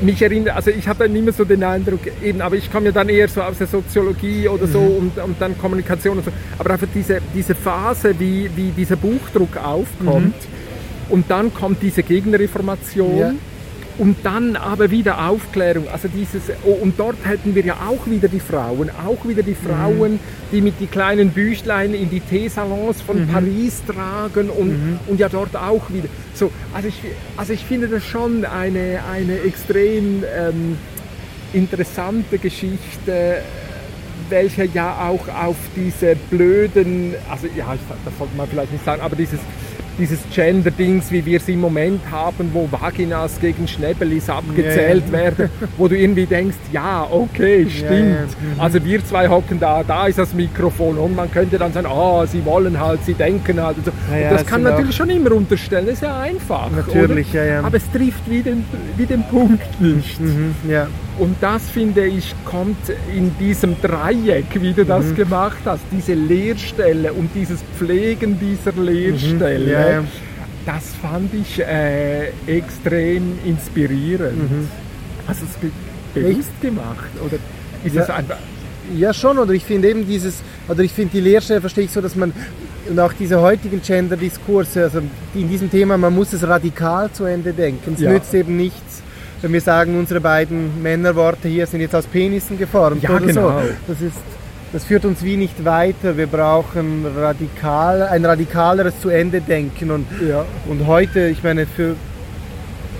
mich erinnert, also ich habe dann immer so den Eindruck, eben, aber ich komme ja dann eher so aus der Soziologie oder so mhm. und, und dann Kommunikation und so, aber einfach diese, diese Phase, wie, wie dieser Buchdruck aufkommt, mhm und dann kommt diese Gegenreformation. Ja. Und dann aber wieder Aufklärung. Also dieses, oh, und dort hätten wir ja auch wieder die Frauen, auch wieder die Frauen, mhm. die mit die kleinen Büchlein in die Teesalons von mhm. Paris tragen und, mhm. und ja dort auch wieder. So, also, ich, also ich finde das schon eine, eine extrem ähm, interessante Geschichte, welche ja auch auf diese blöden, also ja, das sollte man vielleicht nicht sagen, aber dieses dieses Gender-Dings, wie wir es im Moment haben, wo Vaginas gegen Schnäbbelis abgezählt yeah. werden, wo du irgendwie denkst, ja, okay, stimmt. Yeah, yeah. Mhm. Also wir zwei hocken da, da ist das Mikrofon und man könnte dann sagen, oh, sie wollen halt, sie denken halt. Und so. Ja, und das kann man natürlich schon immer unterstellen, das ist ja einfach. Natürlich, ja, ja. Aber es trifft wie den, wie den Punkt nicht. Mhm, ja. Und das finde ich kommt in diesem Dreieck, wie du das mhm. gemacht hast, diese Leerstelle und dieses Pflegen dieser Leerstelle. Mhm. Ja, ja. Das fand ich äh, extrem inspirierend. Mhm. Hast du es bewusst ich, gemacht oder ist ja, einfach ja schon, oder ich finde eben dieses, oder ich finde die Leerstelle verstehe ich so, dass man nach dieser heutigen Gender-Diskurse, also in diesem Thema, man muss es radikal zu Ende denken. Es ja. nützt eben nichts, wenn wir sagen, unsere beiden Männerworte hier sind jetzt aus Penissen geformt ja, oder genau. so. Das, ist, das führt uns wie nicht weiter. Wir brauchen radikal, ein radikaleres zu Ende denken. Und, ja. und heute, ich meine, für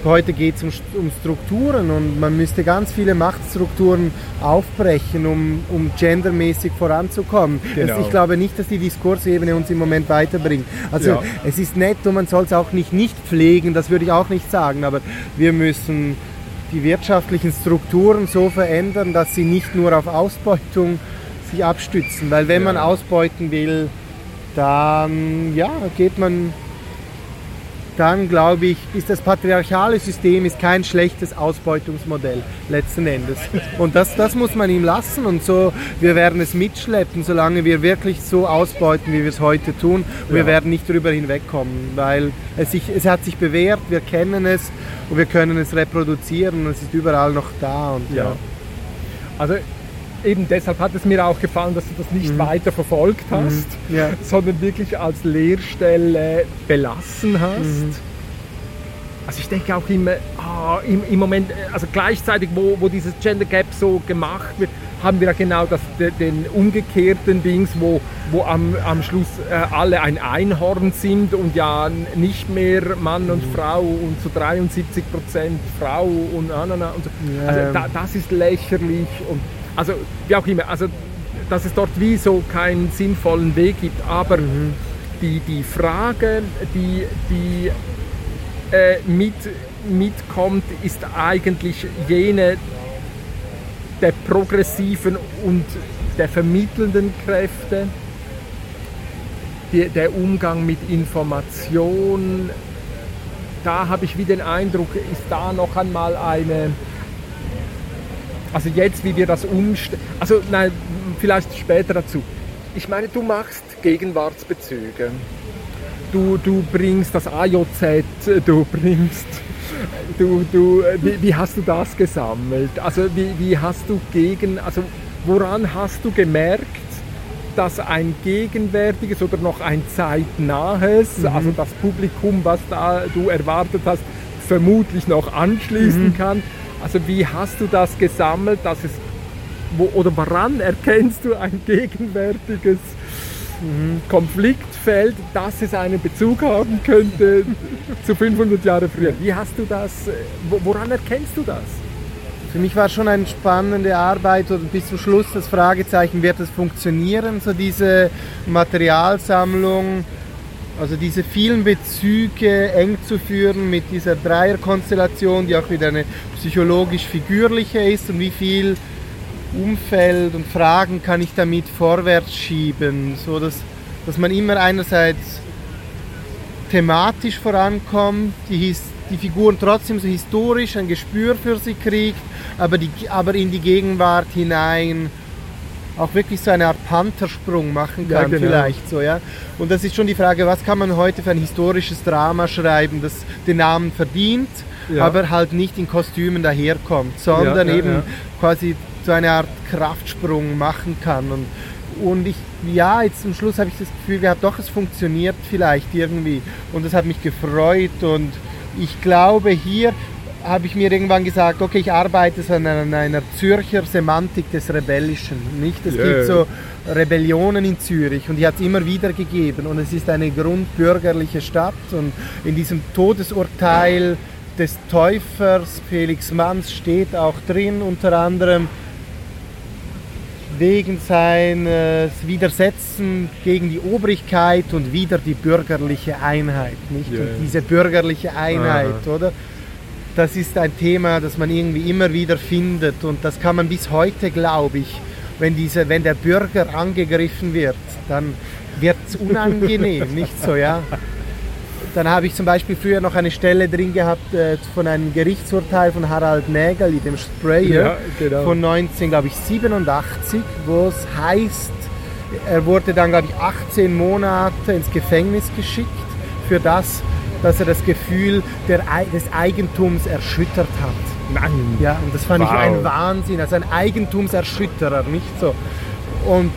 heute geht es um, um, Strukturen und man müsste ganz viele Machtstrukturen aufbrechen, um, um gendermäßig voranzukommen. Genau. Das, ich glaube nicht, dass die Diskursebene uns im Moment weiterbringt. Also ja. es ist nett und man soll es auch nicht nicht pflegen, das würde ich auch nicht sagen, aber wir müssen die wirtschaftlichen Strukturen so verändern, dass sie nicht nur auf Ausbeutung sich abstützen. Weil wenn ja. man ausbeuten will, dann ja, geht man dann glaube ich, ist das patriarchale System ist kein schlechtes Ausbeutungsmodell letzten Endes. Und das, das muss man ihm lassen und so, wir werden es mitschleppen, solange wir wirklich so ausbeuten, wie wir es heute tun. Und wir werden nicht darüber hinwegkommen, weil es, sich, es hat sich bewährt, wir kennen es und wir können es reproduzieren und es ist überall noch da. Und, ja. ja. Also eben deshalb hat es mir auch gefallen, dass du das nicht mhm. weiter verfolgt hast, mhm. ja. sondern wirklich als Lehrstelle belassen hast. Mhm. Also ich denke auch immer, ah, im, im, Moment, also gleichzeitig, wo, wo dieses Gender Gap so gemacht wird, haben wir ja genau das, den umgekehrten Dings, wo, wo am, am Schluss äh, alle ein Einhorn sind und ja nicht mehr Mann und mhm. Frau und zu so 73 Prozent Frau und, na, na, na und so. Also da, das ist lächerlich und also wie auch immer, also dass es dort wie so keinen sinnvollen Weg gibt, aber mhm. die, die Frage, die, die äh, mit, mitkommt, ist eigentlich jene der progressiven und der vermittelnden Kräfte, die, der Umgang mit Information. Da habe ich wie den Eindruck, ist da noch einmal eine, also jetzt, wie wir das umstellen, also nein, vielleicht später dazu. Ich meine, du machst Gegenwartsbezüge. Du, du bringst das AJZ, du bringst, du, du, wie, wie hast du das gesammelt? Also wie, wie hast du gegen, also woran hast du gemerkt, das ein gegenwärtiges oder noch ein zeitnahes, mhm. also das Publikum, was da du erwartet hast, vermutlich noch anschließen mhm. kann? Also wie hast du das gesammelt, dass es, wo, oder woran erkennst du ein gegenwärtiges. Konfliktfeld, dass es einen Bezug haben könnte zu 500 Jahre früher? Wie hast du das, woran erkennst du das? Für mich war schon eine spannende Arbeit und bis zum Schluss das Fragezeichen, wird es funktionieren, so diese Materialsammlung, also diese vielen Bezüge eng zu führen mit dieser Dreierkonstellation, die auch wieder eine psychologisch-figürliche ist und wie viel Umfeld und Fragen kann ich damit vorwärts schieben, so dass, dass man immer einerseits thematisch vorankommt, die, die Figuren trotzdem so historisch ein Gespür für sie kriegt, aber, die, aber in die Gegenwart hinein auch wirklich so eine Art Panthersprung machen kann, ja, genau. vielleicht so, ja. Und das ist schon die Frage, was kann man heute für ein historisches Drama schreiben, das den Namen verdient, ja. aber halt nicht in Kostümen daherkommt, sondern ja, eben quasi so eine Art Kraftsprung machen kann. Und, und ich, ja, jetzt zum Schluss habe ich das Gefühl gehabt, doch, es funktioniert vielleicht irgendwie. Und das hat mich gefreut und ich glaube hier, habe ich mir irgendwann gesagt, okay, ich arbeite so an einer Zürcher Semantik des Rebellischen. Nicht? Es yeah. gibt so Rebellionen in Zürich und die hat es immer wieder gegeben und es ist eine grundbürgerliche Stadt und in diesem Todesurteil des Täufers Felix Manns steht auch drin unter anderem wegen seines Widersetzen gegen die Obrigkeit und wieder die bürgerliche Einheit, nicht? Yeah. Und diese bürgerliche Einheit, Aha. oder? Das ist ein Thema, das man irgendwie immer wieder findet und das kann man bis heute, glaube ich, wenn, diese, wenn der Bürger angegriffen wird, dann wird es unangenehm, nicht so, ja. Dann habe ich zum Beispiel früher noch eine Stelle drin gehabt äh, von einem Gerichtsurteil von Harald Nägeli, dem Sprayer, ja, genau. von 1987, wo es heißt, er wurde dann, glaube ich, 18 Monate ins Gefängnis geschickt für das, dass er das Gefühl der, des Eigentums erschüttert hat. Nein. Ja, und das fand wow. ich ein Wahnsinn, also ein Eigentumserschütterer, nicht so. Und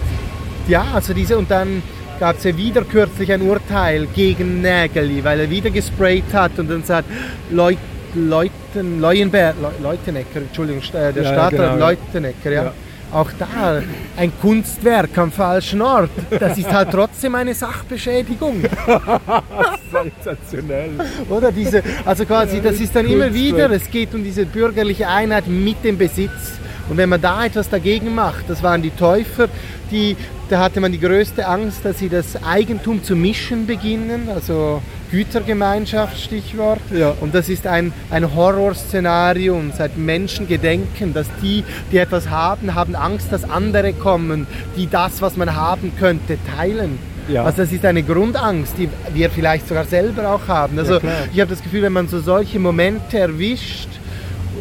ja, also diese, und dann gab es ja wieder kürzlich ein Urteil gegen Nägeli, weil er wieder gesprayt hat und dann sagt, Leut, Leuten, Leuenberg, Leutenecker, Entschuldigung, äh, der ja, Stadtrat genau. Leutenecker, ja. ja auch da ein Kunstwerk am falschen Ort. Das ist halt trotzdem eine Sachbeschädigung. Sensationell. Oder diese, also quasi, das ist dann immer wieder, es geht um diese bürgerliche Einheit mit dem Besitz. Und wenn man da etwas dagegen macht, das waren die Täufer, die, da hatte man die größte Angst, dass sie das Eigentum zu mischen beginnen, also Gütergemeinschaft, Stichwort. Ja. Und das ist ein, ein Horrorszenario und seit Menschen gedenken, dass die, die etwas haben, haben Angst, dass andere kommen, die das, was man haben könnte, teilen. Ja. Also das ist eine Grundangst, die wir vielleicht sogar selber auch haben. Also ja, ich habe das Gefühl, wenn man so solche Momente erwischt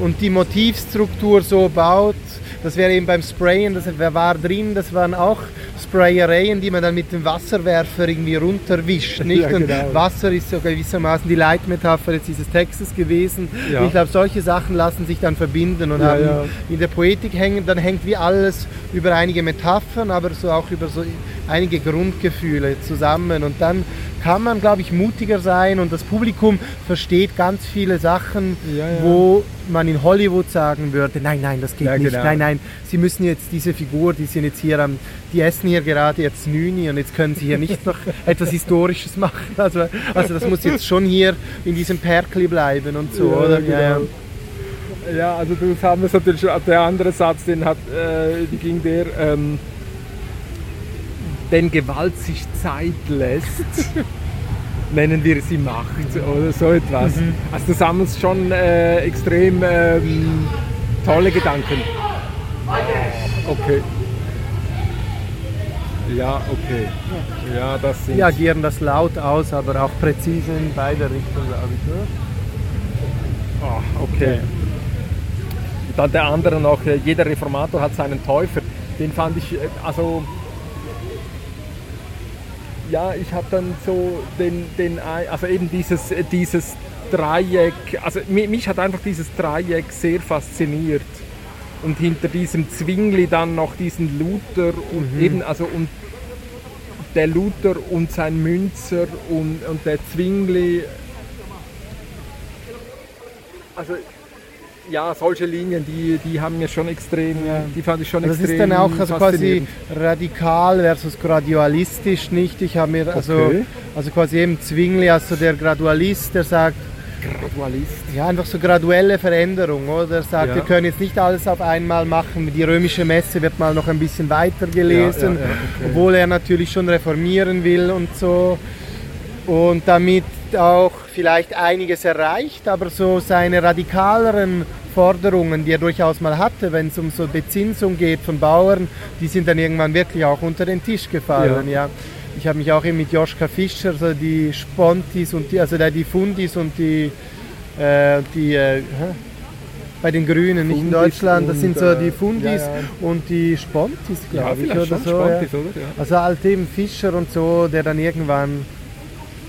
und die Motivstruktur so baut, das wäre eben beim Sprayen, das war drin, das waren auch Sprayereien, die man dann mit dem Wasserwerfer irgendwie runterwischt. Nicht? Ja, genau. Und Wasser ist so gewissermaßen die Leitmetapher jetzt dieses Textes gewesen. Ja. Ich glaube, solche Sachen lassen sich dann verbinden und ja, haben in der Poetik hängen, dann hängt wie alles über einige Metaphern, aber so auch über so einige Grundgefühle zusammen. Und dann kann man, glaube ich, mutiger sein und das Publikum versteht ganz viele Sachen, ja, ja. wo man in Hollywood sagen würde, nein, nein, das geht ja, nicht, genau. nein, nein, sie müssen jetzt diese Figur, die sind jetzt hier am, die essen hier gerade jetzt Nüni und jetzt können sie hier nicht noch etwas Historisches machen. Also, also das muss jetzt schon hier in diesem Perkli bleiben und so, oder? Genau. Ja, also du haben es natürlich schon, der andere Satz, den hat, äh, ging der? Ähm, wenn Gewalt sich Zeit lässt, nennen wir sie Macht oder so etwas. Mhm. Also du sammelst schon äh, extrem ähm, tolle Gedanken. Okay. Ja, okay. Ja, das sind. Ja, agieren das laut aus, aber auch präzise in beide Richtungen, glaube ich. Oder? Oh, okay. okay. Dann der andere noch, äh, jeder Reformator hat seinen Täufer. Den fand ich, äh, also ja, ich habe dann so den, den, also eben dieses, dieses Dreieck, also mich hat einfach dieses Dreieck sehr fasziniert. Und hinter diesem Zwingli dann noch diesen Luther und mhm. eben, also und der Luther und sein Münzer und, und der Zwingli. Also ja, solche Linien, die, die haben mir schon extrem, die fand ich schon also extrem. Das ist dann auch also quasi radikal versus gradualistisch nicht. Ich habe mir also, okay. also quasi eben Zwingli, also der Gradualist, der sagt, Gradualist. Ja, einfach so graduelle Veränderung, oder? Er sagt, ja. wir können jetzt nicht alles auf einmal machen. Die römische Messe wird mal noch ein bisschen weiter gelesen, ja, ja, okay. obwohl er natürlich schon reformieren will und so. Und damit auch vielleicht einiges erreicht, aber so seine radikaleren Forderungen, die er durchaus mal hatte, wenn es um so Bezinsung geht von Bauern, die sind dann irgendwann wirklich auch unter den Tisch gefallen. Ja. Ich habe mich auch eben mit Joschka Fischer, so die Spontis und die, also die Fundis und die, äh, die äh, bei den Grünen, nicht in Deutschland, das sind so die äh, Fundis ja, ja. und die Spontis, glaube ja, ich, oder so. Spontis, oder? Also halt eben Fischer und so, der dann irgendwann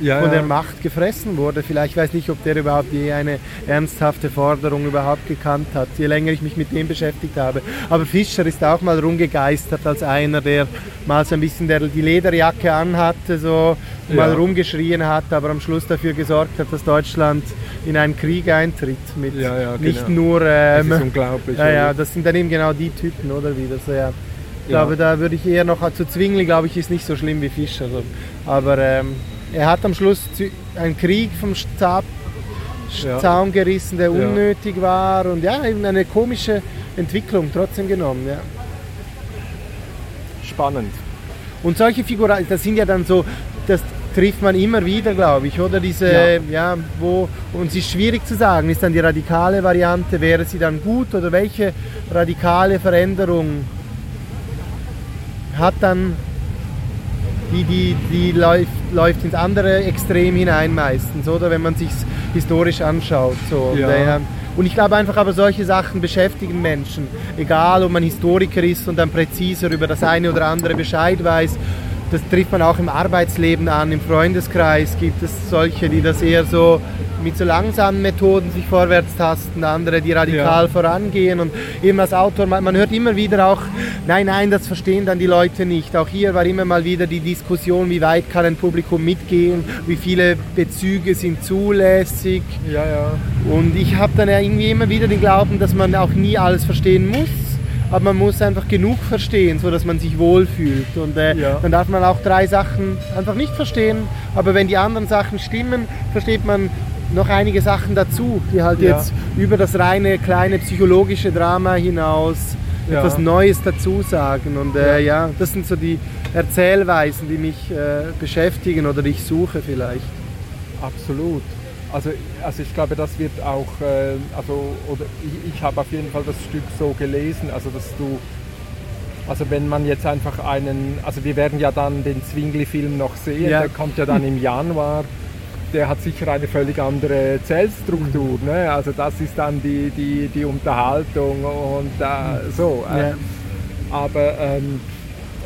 ja, von der Macht gefressen wurde. Vielleicht weiß nicht, ob der überhaupt je eine ernsthafte Forderung überhaupt gekannt hat, je länger ich mich mit dem beschäftigt habe. Aber Fischer ist auch mal rumgegeistert als einer, der mal so ein bisschen der, die Lederjacke anhatte, so ja. mal rumgeschrien hat, aber am Schluss dafür gesorgt hat, dass Deutschland in einen Krieg eintritt. Mit ja, ja, genau. Nicht nur. Ähm, das ist unglaublich. Ja, das sind dann eben genau die Typen, oder wieder so, ja. Ich glaube, da würde ich eher noch zu Zwingli, glaube ich, ist nicht so schlimm wie Fischer. Aber ähm, er hat am Schluss einen Krieg vom Stab, Zaun gerissen, der unnötig ja. war und ja, eben eine komische Entwicklung trotzdem genommen. Ja. Spannend. Und solche Figuren, das sind ja dann so, das trifft man immer wieder, glaube ich, oder diese, ja. ja, wo, und es ist schwierig zu sagen, ist dann die radikale Variante, wäre sie dann gut oder welche radikale Veränderung hat dann die, die, die läuft, läuft ins andere Extrem hinein meistens, oder? Wenn man sich historisch anschaut. So. Ja. Und, äh, und ich glaube einfach, aber solche Sachen beschäftigen Menschen. Egal, ob man Historiker ist und dann präziser über das eine oder andere Bescheid weiß. Das trifft man auch im Arbeitsleben an, im Freundeskreis gibt es solche, die das eher so mit so langsamen Methoden sich vorwärts tasten, andere, die radikal ja. vorangehen. Und eben als Autor, man, man, hört immer wieder auch, nein, nein, das verstehen dann die Leute nicht. Auch hier war immer mal wieder die Diskussion, wie weit kann ein Publikum mitgehen, wie viele Bezüge sind zulässig. Ja, ja. Und ich habe dann ja irgendwie immer wieder den Glauben, dass man auch nie alles verstehen muss aber man muss einfach genug verstehen, so dass man sich wohlfühlt. Und äh, ja. dann darf man auch drei Sachen einfach nicht verstehen, aber wenn die anderen Sachen stimmen, versteht man noch einige Sachen dazu, die halt ja. jetzt über das reine kleine psychologische Drama hinaus ja. etwas Neues dazu sagen. Und äh, ja. ja. das sind so die Erzählweisen, die mich äh, beschäftigen oder die ich suche vielleicht. Absolut. Also, also ich glaube, das wird auch, äh, also, oder ich, ich habe auf jeden Fall das Stück so gelesen, also dass du, also wenn man jetzt einfach einen, also wir werden ja dann den Zwingli-Film noch sehen, ja. der kommt ja dann im Januar der hat sicher eine völlig andere Zellstruktur. Mhm. Ne? Also das ist dann die, die, die Unterhaltung und äh, so. Äh, ja. Aber ähm,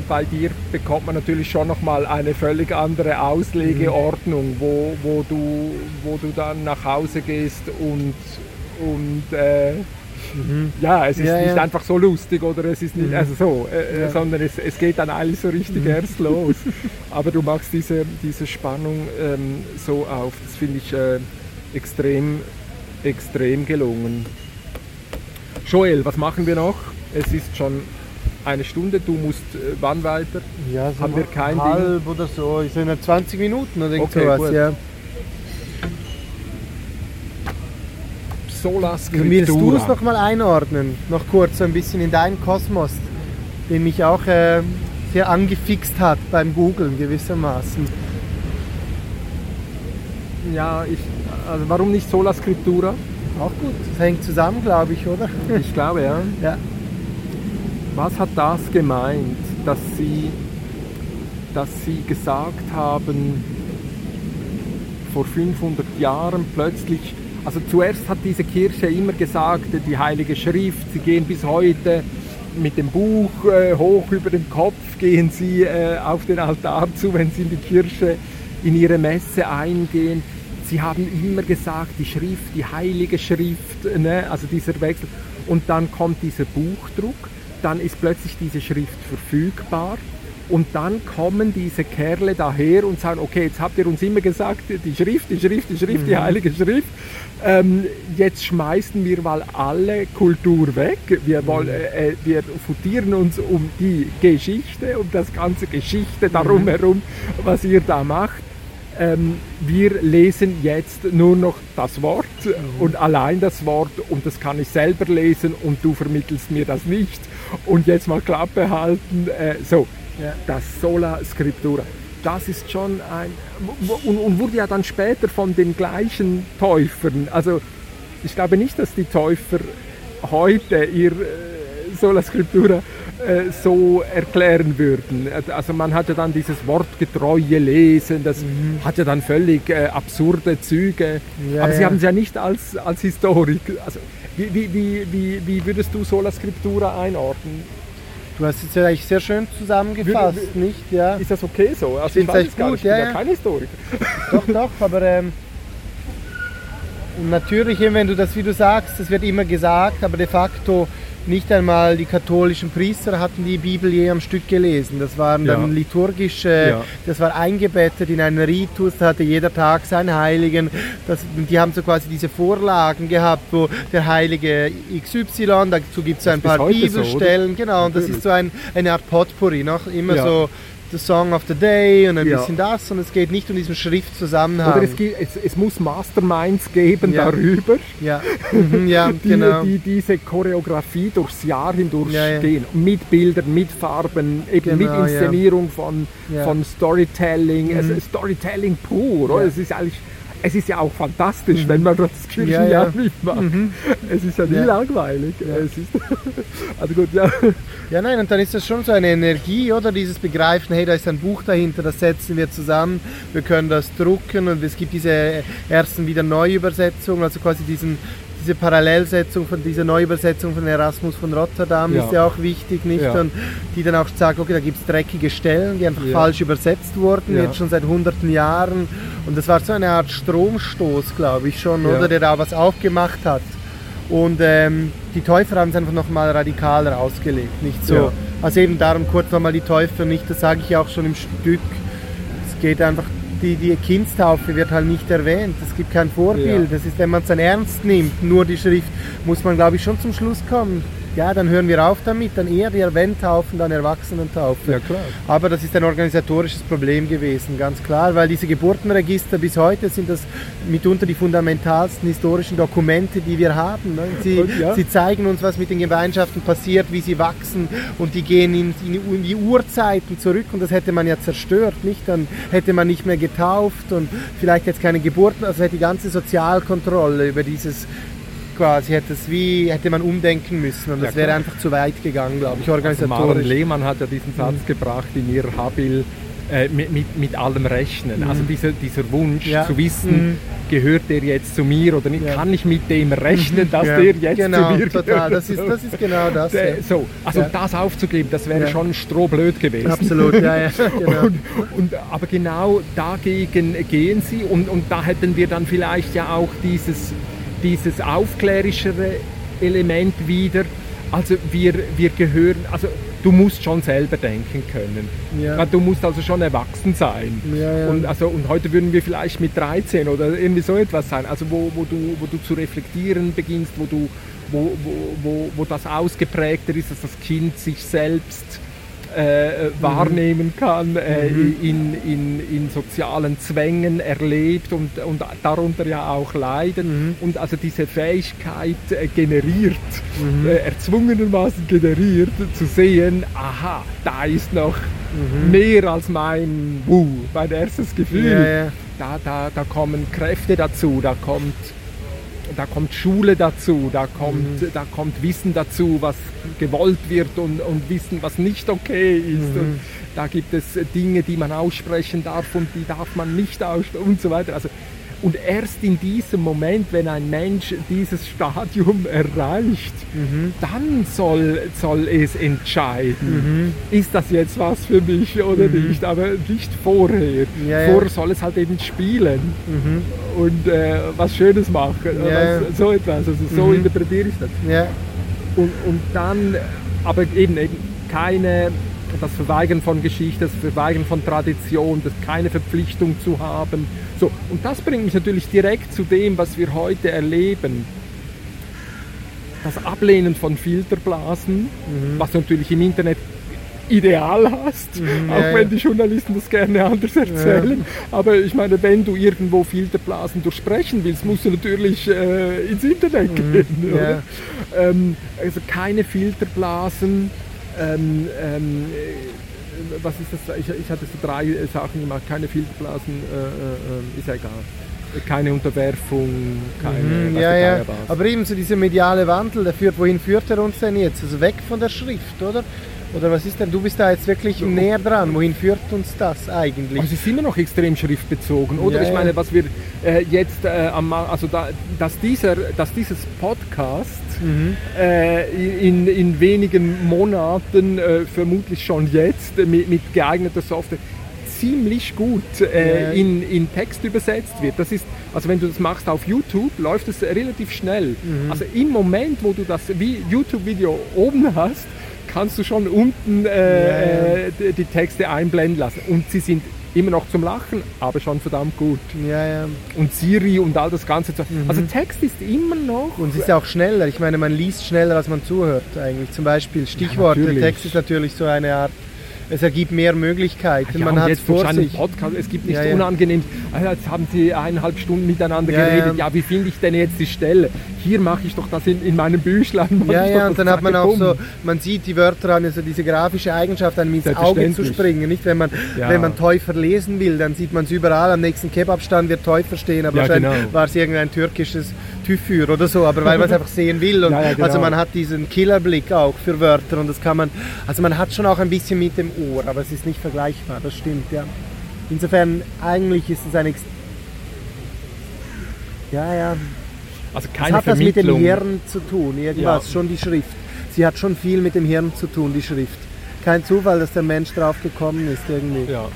bei dir bekommt man natürlich schon nochmal eine völlig andere Auslegeordnung, mhm. wo, wo, du, wo du dann nach Hause gehst und, und äh, Mhm. Ja, es ist ja, nicht ja. einfach so lustig oder es ist nicht, mhm. also so, äh, äh, ja. sondern es, es geht dann eigentlich so richtig mhm. erst los. Aber du machst diese, diese Spannung ähm, so auf, das finde ich äh, extrem, extrem gelungen. Joel, was machen wir noch? Es ist schon eine Stunde, du musst äh, wann weiter? Ja, so Haben wir kein halb Ding? oder so, ich sind 20 Minuten oder okay, sowas, ja. Sola Scriptura. Willst du es nochmal einordnen? Noch kurz so ein bisschen in deinen Kosmos, den mich auch äh, sehr angefixt hat beim Googlen gewissermaßen. Ja, ich, also warum nicht Sola Scriptura? Auch gut, das hängt zusammen, glaube ich, oder? Ich glaube, ja. ja. Was hat das gemeint, dass sie, dass sie gesagt haben, vor 500 Jahren plötzlich also zuerst hat diese Kirche immer gesagt, die Heilige Schrift, sie gehen bis heute mit dem Buch äh, hoch über dem Kopf, gehen sie äh, auf den Altar zu, wenn sie in die Kirche in ihre Messe eingehen. Sie haben immer gesagt, die Schrift, die Heilige Schrift, ne? also dieser Wechsel. Und dann kommt dieser Buchdruck, dann ist plötzlich diese Schrift verfügbar Und dann kommen diese Kerle daher und sagen, okay, jetzt habt ihr uns immer gesagt, die Schrift, die Schrift, die Schrift, die Heilige Schrift. Ähm, jetzt schmeißen wir mal alle Kultur weg. Wir, wollen, äh, äh, wir futieren uns um die Geschichte, um das ganze Geschichte darum herum, was ihr da macht. Ähm, wir lesen jetzt nur noch das Wort und allein das Wort und das kann ich selber lesen und du vermittelst mir das nicht. Und jetzt mal Klappe halten. Äh, so. Das Sola Scriptura. Das ist schon ein. Und, und wurde ja dann später von den gleichen Täufern. Also, ich glaube nicht, dass die Täufer heute ihr äh, Sola Scriptura äh, so erklären würden. Also man hat ja dann dieses wortgetreue Lesen, das hat ja dann völlig äh, absurde Züge. Ja, Aber Sie ja. haben es ja nicht als, als Historik. Also, wie, wie, wie, wie würdest du Sola Scriptura einordnen? Du hast es ja eigentlich sehr schön zusammengefasst, Würde- nicht? Ja. Ist das okay so? Also find's weiß echt es gar gut, nicht, ich bin ja, ja, ja. kein Historiker. Doch, doch, aber ähm, natürlich, wenn du das, wie du sagst, das wird immer gesagt, aber de facto nicht einmal die katholischen Priester hatten die Bibel je am Stück gelesen. Das waren Ja. dann liturgische, Ja. das war eingebettet in einen Ritus, da hatte jeder Tag seinen Heiligen. Das, die haben so quasi diese Vorlagen gehabt, wo der Heilige XY, dazu gibt es ein paar heute so? Bibelstellen, genau, und das ist so ein, eine Art Potpourri, noch immer Ja. so The Song of the Day und ein Ja. bisschen das und es geht nicht um diesen Schriftzusammenhang. Oder es, gibt, es, es muss Masterminds geben Ja. darüber, Ja, mhm, ja die, genau. die diese Choreografie durchs Jahr hindurch gehen. Mit Bildern, mit Farben, eben Genau, mit Inszenierung von, von Storytelling. Mhm. Es ist Storytelling pur. Oder? Es, ist eigentlich, es ist ja auch fantastisch, wenn man das Ja, Kirchenjahr ja. mitmacht. Mhm. Es ist ja nie Ja. langweilig. Ja. Also gut, ja. Ja, nein, und dann ist das schon so eine Energie, oder? Dieses Begreifen, hey, da ist ein Buch dahinter, das setzen wir zusammen, wir können das drucken und es gibt diese ersten wieder Neuübersetzungen, also quasi diesen, diese Parallelsetzung von dieser Neuübersetzung von Erasmus von Rotterdam Ja. ist ja auch wichtig, nicht? Ja. Und die dann auch sagen, okay, da gibt es dreckige Stellen, die einfach Ja. falsch übersetzt wurden, jetzt schon seit hunderten Jahren. Und das war so eine Art Stromstoß, glaube ich schon, oder? Der da was aufgemacht hat. Und ähm, die Täufer haben es einfach nochmal radikaler ausgelegt, nicht so. Also eben darum kurz nochmal die Täufer nicht, das sage ich auch schon im Stück. Es geht einfach, die, die Kindstaufe wird halt nicht erwähnt, es gibt kein Vorbild. Ja. Das ist, wenn man es dann ernst nimmt, nur die Schrift, muss man glaube ich schon zum Schluss kommen. Ja, dann hören wir auf damit, dann eher die Erwähntaufen, dann Erwachsenentaufe. ja, klar. Aber das ist ein organisatorisches Problem gewesen, ganz klar, weil diese Geburtenregister bis heute sind das mitunter die fundamentalsten historischen Dokumente, die wir haben. ne? Sie, Und ja. sie zeigen uns, was mit den Gemeinschaften passiert, wie sie wachsen und die gehen in, in, in die Urzeiten zurück und das hätte man ja zerstört, nicht? Dann hätte man nicht mehr getauft und vielleicht jetzt keine Geburten, also hätte die ganze Sozialkontrolle über dieses quasi hätte es wie hätte man umdenken müssen und Ja, das wäre klar. einfach zu weit gegangen, glaube ich, Also Maren organisatorisch. Lehmann hat ja diesen Satz Mhm. gebracht in ihr Habil, äh, mit, mit, mit allem Rechnen. Also dieser, dieser Wunsch Mhm. Ja. zu wissen, Mhm. gehört der jetzt zu mir oder nicht, Ja. Mhm. kann ich mit dem rechnen, dass Ja, der jetzt genau, zu mir total. gehört. Das ist, das ist genau das. Äh, So, also das aufzugeben, das wäre schon strohblöd gewesen. Absolut, ja, ja. Genau. Und, und, aber genau dagegen gehen sie und, und da hätten wir dann vielleicht ja auch dieses, dieses aufklärischere Element wieder. Also wir, wir gehören, also du musst schon selber denken können. Ja. Du musst also schon erwachsen sein. Ja, ja. Und, also, und heute würden wir vielleicht mit 13 oder irgendwie so etwas sein, also wo, wo, du, wo du zu reflektieren beginnst, wo, du, wo, wo, wo, wo das ausgeprägter ist, dass das Kind sich selbst äh, wahrnehmen kann, äh, Mhm. in, in, in sozialen Zwängen erlebt und, und darunter ja auch leidet Mhm. und also diese Fähigkeit äh, generiert, Mhm. äh, erzwungenermaßen generiert, zu sehen, aha, da ist noch mehr als mein Wuh, mein erstes Gefühl. Mhm. Ja, ja. Da, da, da kommen Kräfte dazu, da kommt, da kommt Schule dazu, da kommt, Mhm. da kommt Wissen dazu, was gewollt wird und, und Wissen, was nicht okay ist. Mhm. Und da gibt es Dinge, die man aussprechen darf und die darf man nicht aussprechen und so weiter. Also, und erst in diesem Moment, wenn ein Mensch dieses Stadium erreicht, Mhm. dann soll, soll es entscheiden, ist das jetzt was für mich oder nicht, aber nicht vorher. Mhm. Ja, ja. Vorher soll es halt eben spielen Mhm. und äh, was Schönes machen, Ja, was, so etwas, also so Mhm. interpretiere ich das. Ja. Und, und dann, aber eben, eben keine das Verweigern von Geschichte, das Verweigern von Tradition, das keine Verpflichtung zu haben. So, und das bringt mich natürlich direkt zu dem, was wir heute erleben. Das Ablehnen von Filterblasen, mhm. was du natürlich im Internet ideal hast, mhm, auch ja, wenn die Journalisten das gerne anders erzählen. Ja. Aber ich meine, wenn du irgendwo Filterblasen durchsprechen willst, musst du natürlich äh, ins Internet mhm, gehen. Ja. Ähm, also keine Filterblasen. Ähm, ähm, was ist das? Ich, ich, hatte so drei Sachen gemacht. Keine Filterblasen, äh, äh, ist ja egal keine Unterwerfung, keine. Mhm, ja, ja. Aber eben so dieser mediale Wandel, der führt, wohin führt er uns denn jetzt? Also weg von der Schrift, oder? Oder was ist denn, du bist da jetzt wirklich so. näher dran, wohin führt uns das eigentlich? Also es ist immer noch extrem schriftbezogen, oder? Ja, ich meine, was wir äh, jetzt äh, am, also da, dass, dieser, dass dieses Podcast mhm. äh, in, in wenigen Monaten, äh, vermutlich schon jetzt, mit, mit geeigneter Software, ziemlich gut äh, in, in Text übersetzt wird. Das ist, also wenn du das machst auf YouTube, läuft es relativ schnell. Mhm. Also im Moment, wo du das YouTube-Video oben hast, kannst du schon unten äh, ja, ja. die Texte einblenden lassen. Und sie sind immer noch zum Lachen, aber schon verdammt gut. Ja, ja. Und Siri und all das Ganze. Mhm. Also Text ist immer noch. Und es ist auch schneller. Ich meine, man liest schneller, als man zuhört eigentlich. Zum Beispiel Stichworte. Ja, Text ist natürlich so eine Art es ergibt mehr Möglichkeiten. Ja, man hat jetzt vor sich. Podcast, es gibt nichts ja, ja. unangenehm. Ah jetzt haben sie eineinhalb Stunden miteinander geredet. Ja, wie finde ich denn jetzt die Stelle? Hier mache ich doch das in, in meinem Büchlein. Ja, ja, und dann hat man auch so, man sieht die Wörter an, also diese grafische Eigenschaft, einem ins Auge zu springen. Nicht, wenn man, wenn man Täufer lesen will, dann sieht man es überall. Am nächsten Kebabstand wird Täufer stehen, aber wahrscheinlich genau. war es irgendein türkisches TÜV oder so, aber weil man es einfach sehen will. Und ja, ja, genau. Also man hat diesen Killerblick auch für Wörter und das kann man, also man hat schon auch ein bisschen mit dem Ohr, aber es ist nicht vergleichbar, das stimmt, ja. Insofern, eigentlich ist es ein... Ex ja, ja. Also keine es hat das mit dem Hirn zu tun, irgendwas, ja. schon die Schrift. Sie hat schon viel mit dem Hirn zu tun, die Schrift. Kein Zufall, dass der Mensch drauf gekommen ist irgendwie. Ja.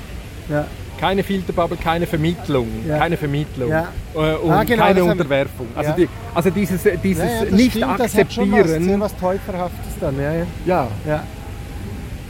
ja. Keine Filterbubble, keine Vermittlung, ja. keine Vermittlung ja. Äh, und ah, genau, keine Unterwerfung. Also, ja. die, also dieses, dieses nicht stimmt, akzeptieren. Das hat schon was, was Täuferhaftes dann, ja. ja. ja.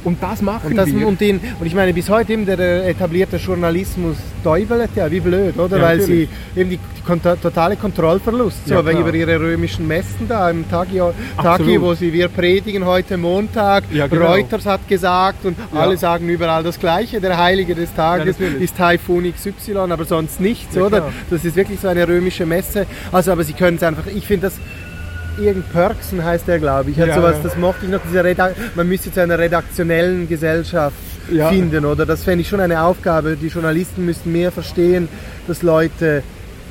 Und das machen und das, wir. Und, den, und ich meine, bis heute eben der etablierte Journalismus teubelt ja, wie blöd, oder? Ja, Weil natürlich. sie eben die, die totale Kontrollverlust, so, ja, über ihre römischen Messen da im Tagi, Tagi wo sie, wir predigen heute Montag, ja, genau. Reuters hat gesagt und alle sagen überall das Gleiche, der Heilige des Tages ist Typhoon XY, aber sonst nichts, oder? Klar. Das ist wirklich so eine römische Messe. Also, aber sie können es einfach, ich finde das irgend Perksen heißt der, glaube ich. Hat ja, sowas. Das mochte ich noch. man müsste zu einer redaktionellen Gesellschaft ja. finden, oder? Das fände ich schon eine Aufgabe. Die Journalisten müssten mehr verstehen, dass Leute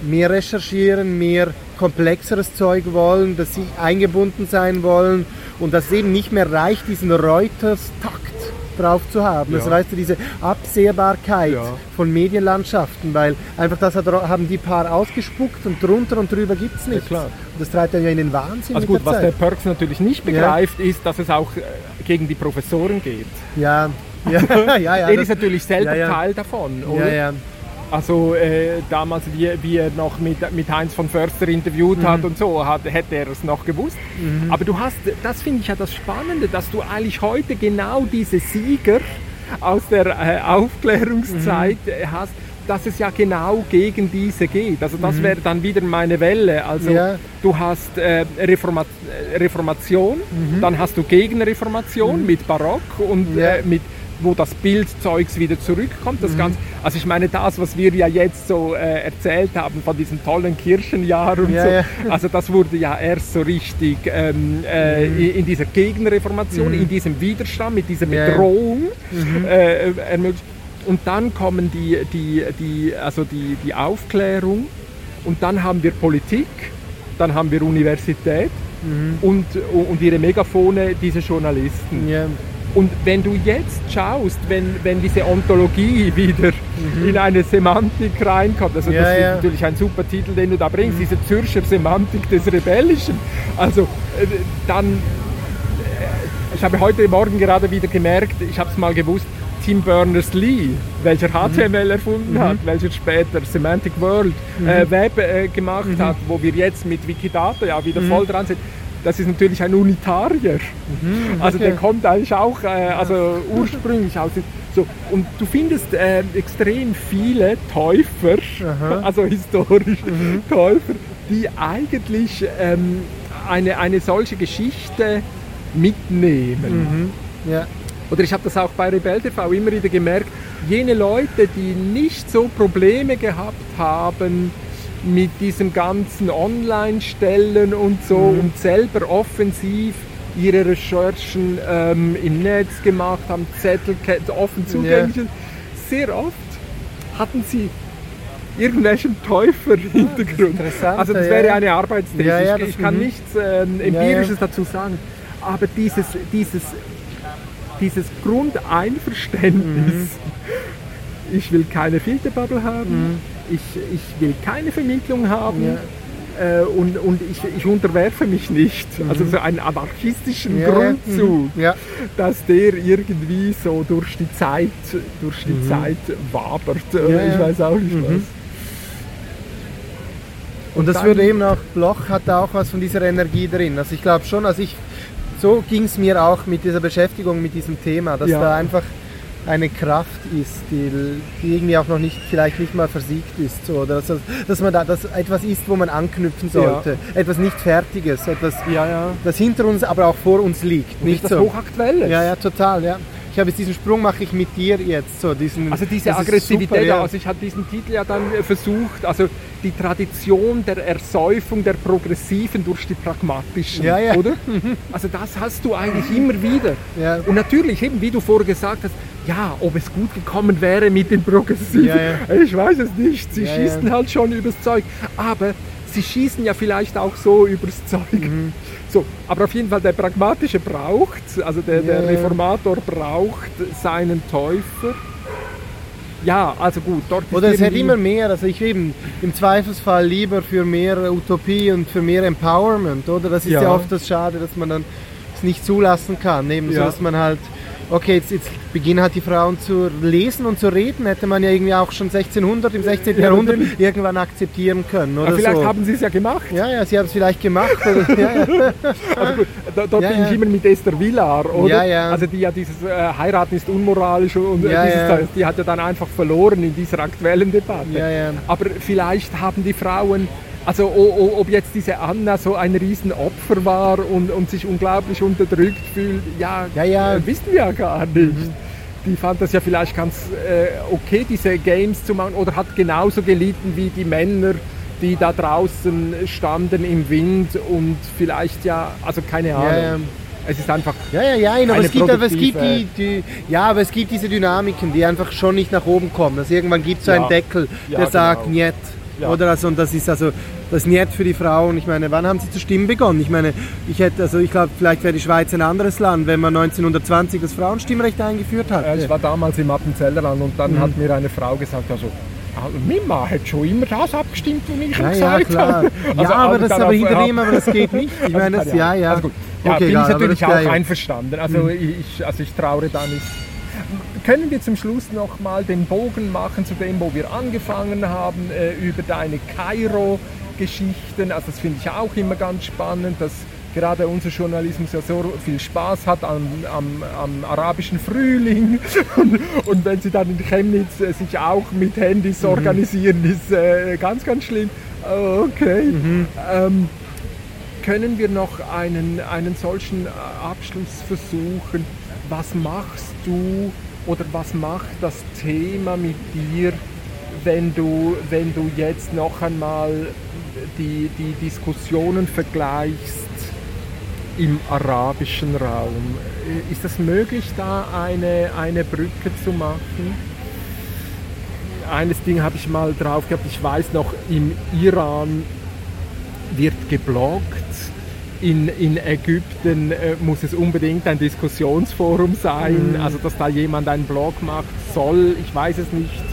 mehr recherchieren, mehr komplexeres Zeug wollen, dass sie eingebunden sein wollen und dass es eben nicht mehr reicht, diesen Reuters-Takt drauf zu haben. Ja. Also weißt du, diese Absehbarkeit ja. von Medienlandschaften, weil einfach das hat, haben die paar ausgespuckt und drunter und drüber gibt es nichts. Ja, und das treibt dann ja in den Wahnsinn. Also gut, der was der Perks natürlich nicht begreift, ist, dass es auch äh, gegen die Professoren geht. Ja, ja, ja, ja. er ist natürlich selber Teil davon, oder? Also äh, damals, wie, wie er noch mit, mit Heinz von Förster interviewt mhm. hat und so, hat, hätte er es noch gewusst. Mhm. Aber du hast, das finde ich ja das Spannende, dass du eigentlich heute genau diese Sieger aus der äh, Aufklärungszeit mhm. Äh, hast, dass es ja genau gegen diese geht. Also das mhm. wäre dann wieder meine Welle. Also ja. du hast äh, Reforma Reformation, mhm. dann hast du Gegenreformation mhm. mit Barock und ja. äh, mit wo das Bildzeugs wieder zurückkommt. Das mhm. Ganze, also ich meine, das, was wir ja jetzt so äh, erzählt haben von diesem tollen Kirchenjahr und ja, so, ja. also das wurde ja erst so richtig ähm, äh, mhm. in, dieser Gegenreformation, mhm. in diesem Widerstand, mit dieser Bedrohung mhm. äh, ermöglicht. Und dann kommen die, die, die, also die, die Aufklärung und dann haben wir Politik, dann haben wir Universität mhm. und, und ihre Megafone, diese Journalisten. Und wenn du jetzt schaust, wenn, wenn diese Ontologie wieder mhm. in eine Semantik reinkommt, also ja, das ist ja. natürlich ein super Titel, den du da bringst, mhm. diese Zürcher Semantik des Rebellischen, also äh, dann, äh, ich habe heute Morgen gerade wieder gemerkt, ich habe es mal gewusst, Tim Berners-Lee, welcher HTML mhm. erfunden mhm. hat, welcher später Semantic World äh, mhm. Web äh, gemacht mhm. hat, wo wir jetzt mit Wikidata ja wieder voll dran sind, das ist natürlich ein Unitarier. Also der kommt eigentlich auch, äh, also ursprünglich aus. So, und du findest äh, extrem viele Täufer, Aha. also historisch Täufer, die eigentlich ähm, eine, eine solche Geschichte mitnehmen. Mhm. Ja. Oder ich habe das auch bei Rebell TV immer wieder gemerkt, jene Leute, die nicht so Probleme gehabt haben mit diesem ganzen Online-Stellen und so und selber offensiv ihre Recherchen ähm, im Netz gemacht haben, Zettel offen zugänglich, sehr oft hatten sie irgendwelchen Täufer-Hintergrund. interessant, Also das ja, wäre ja. eine Arbeitsthese. Ja, ja, ich, ich kann mhm. nichts ähm, Empirisches dazu sagen. Aber dieses, dieses, dieses Grundeinverständnis, ich will keine Filterbubble haben, ich, ich will keine Vermittlung haben äh, und, und ich, ich unterwerfe mich nicht. Also so einen anarchistischen Ja, ja. Grundzug, Mhm. Ja. dass der irgendwie so durch die Zeit, durch die Zeit wabert. Ja, ich ja. weiß auch nicht was. Und das dann- würde eben auch, Bloch hat da auch was von dieser Energie drin. Also ich glaube schon, also ich, so ging es mir auch mit dieser Beschäftigung mit diesem Thema, dass Ja. da einfach eine Kraft ist, die, die irgendwie auch noch nicht, vielleicht nicht mal versiegt ist. So, oder dass, dass man da dass etwas ist, wo man anknüpfen sollte. Etwas nicht Fertiges, etwas, Ja, ja. das hinter uns, aber auch vor uns liegt. Nicht Nicht das so. Hochaktuelle. Ja, ja, total, ja. Ich habe jetzt diesen Sprung mache ich mit dir jetzt so diesen Also diese Aggressivität, super, ja. also ich habe diesen Titel ja dann äh, versucht, also die Tradition der Ersäufung der Progressiven durch die Pragmatischen, Ja, ja. oder? Also das hast du eigentlich immer wieder. Ja. Und natürlich, eben wie du vorher gesagt hast, ja, ob es gut gekommen wäre mit den Progressiven, Ja, ich weiß es nicht. Sie Ja, schießen ja. halt schon übers Zeug. Aber sie schießen ja vielleicht auch so übers Zeug. Mhm. So, aber auf jeden Fall der Pragmatische braucht, also der, der Ja, ja. Reformator braucht seinen Täufer. Ja, also gut, dort Oder es hätte irgendwie- immer mehr, also ich eben im Zweifelsfall lieber für mehr Utopie und für mehr Empowerment, oder? Das ist ja, Ja. oft das Schade, dass man dann es nicht zulassen kann, eben so, Ja. dass man halt, okay, jetzt, jetzt beginnen halt die Frauen zu lesen und zu reden, hätte man ja irgendwie auch schon 1600, im 16. Ja, Jahrhundert irgendwann akzeptieren können, oder vielleicht so. haben sie es ja gemacht. ja, ja, sie haben es vielleicht gemacht, oder? ja, ja. Also gut, da, dort Ja, bin ich immer mit Esther Villar, oder? Ja, ja. Also die ja dieses äh, Heiraten ist unmoralisch und äh, dieses die hat ja dann einfach verloren in dieser aktuellen Debatte. Ja, ja. Aber vielleicht haben die Frauen, also ob jetzt diese Anna so ein Riesenopfer war und, und sich unglaublich unterdrückt fühlt, ja, Ja, ja. Äh, wissen wir ja gar nicht. Die fand das ja vielleicht ganz äh, okay, diese Games zu machen, oder hat genauso gelitten wie die Männer, die da draußen standen im Wind und vielleicht ja, also keine Ahnung. ja. Es ist einfach, Ja, ja, ja, aber es gibt, aber es gibt die, die, ja, aber es gibt diese Dynamiken, die einfach schon nicht nach oben kommen. Also irgendwann gibt es so Ja. einen Deckel, Ja, der sagt genau. Niet. Ja. Oder also, und das ist also das Niet für die Frauen. Ich meine, wann haben sie zu stimmen begonnen? Ich meine, ich hätte, also ich glaube, vielleicht wäre die Schweiz ein anderes Land, wenn man 1920 das Frauenstimmrecht eingeführt hat. ich war damals im Appenzellerland und Mhm. dann hat mir eine Frau gesagt, also ah, Mima hat schon immer das abgestimmt, was ich ja, ja, gesagt klar. habe. Ja, Also, aber also das aber hinter dem, aber das geht nicht. Ich meine, das, ja, ja. Also gut. Ja, Okay, bin egal, ich aber natürlich auch ja, ja. einverstanden. Also, ich, also ich trauere da nicht. Können wir zum Schluss noch mal den Bogen machen zu dem, wo wir angefangen haben, äh, über deine Kairo-Geschichten. Also das finde ich auch immer ganz spannend, dass gerade unser Journalismus ja so viel Spaß hat am, am, am arabischen Frühling. Und, und wenn sie dann in Chemnitz äh, sich auch mit Handys organisieren, ist äh, ganz, ganz schlimm. Okay. Ähm, können wir noch einen, einen solchen äh, Abschluss versuchen? Was machst du oder was macht das Thema mit dir, wenn du, wenn du jetzt noch einmal die, die Diskussionen vergleichst im arabischen Raum? Äh, Ist es möglich, da eine, eine Brücke zu machen? Eines Ding habe ich mal drauf gehabt, ich weiß noch, im Iran wird gebloggt. In, in Ägypten äh, muss es unbedingt ein Diskussionsforum sein. Also, dass da jemand einen Blog macht, soll, ich weiß es nicht,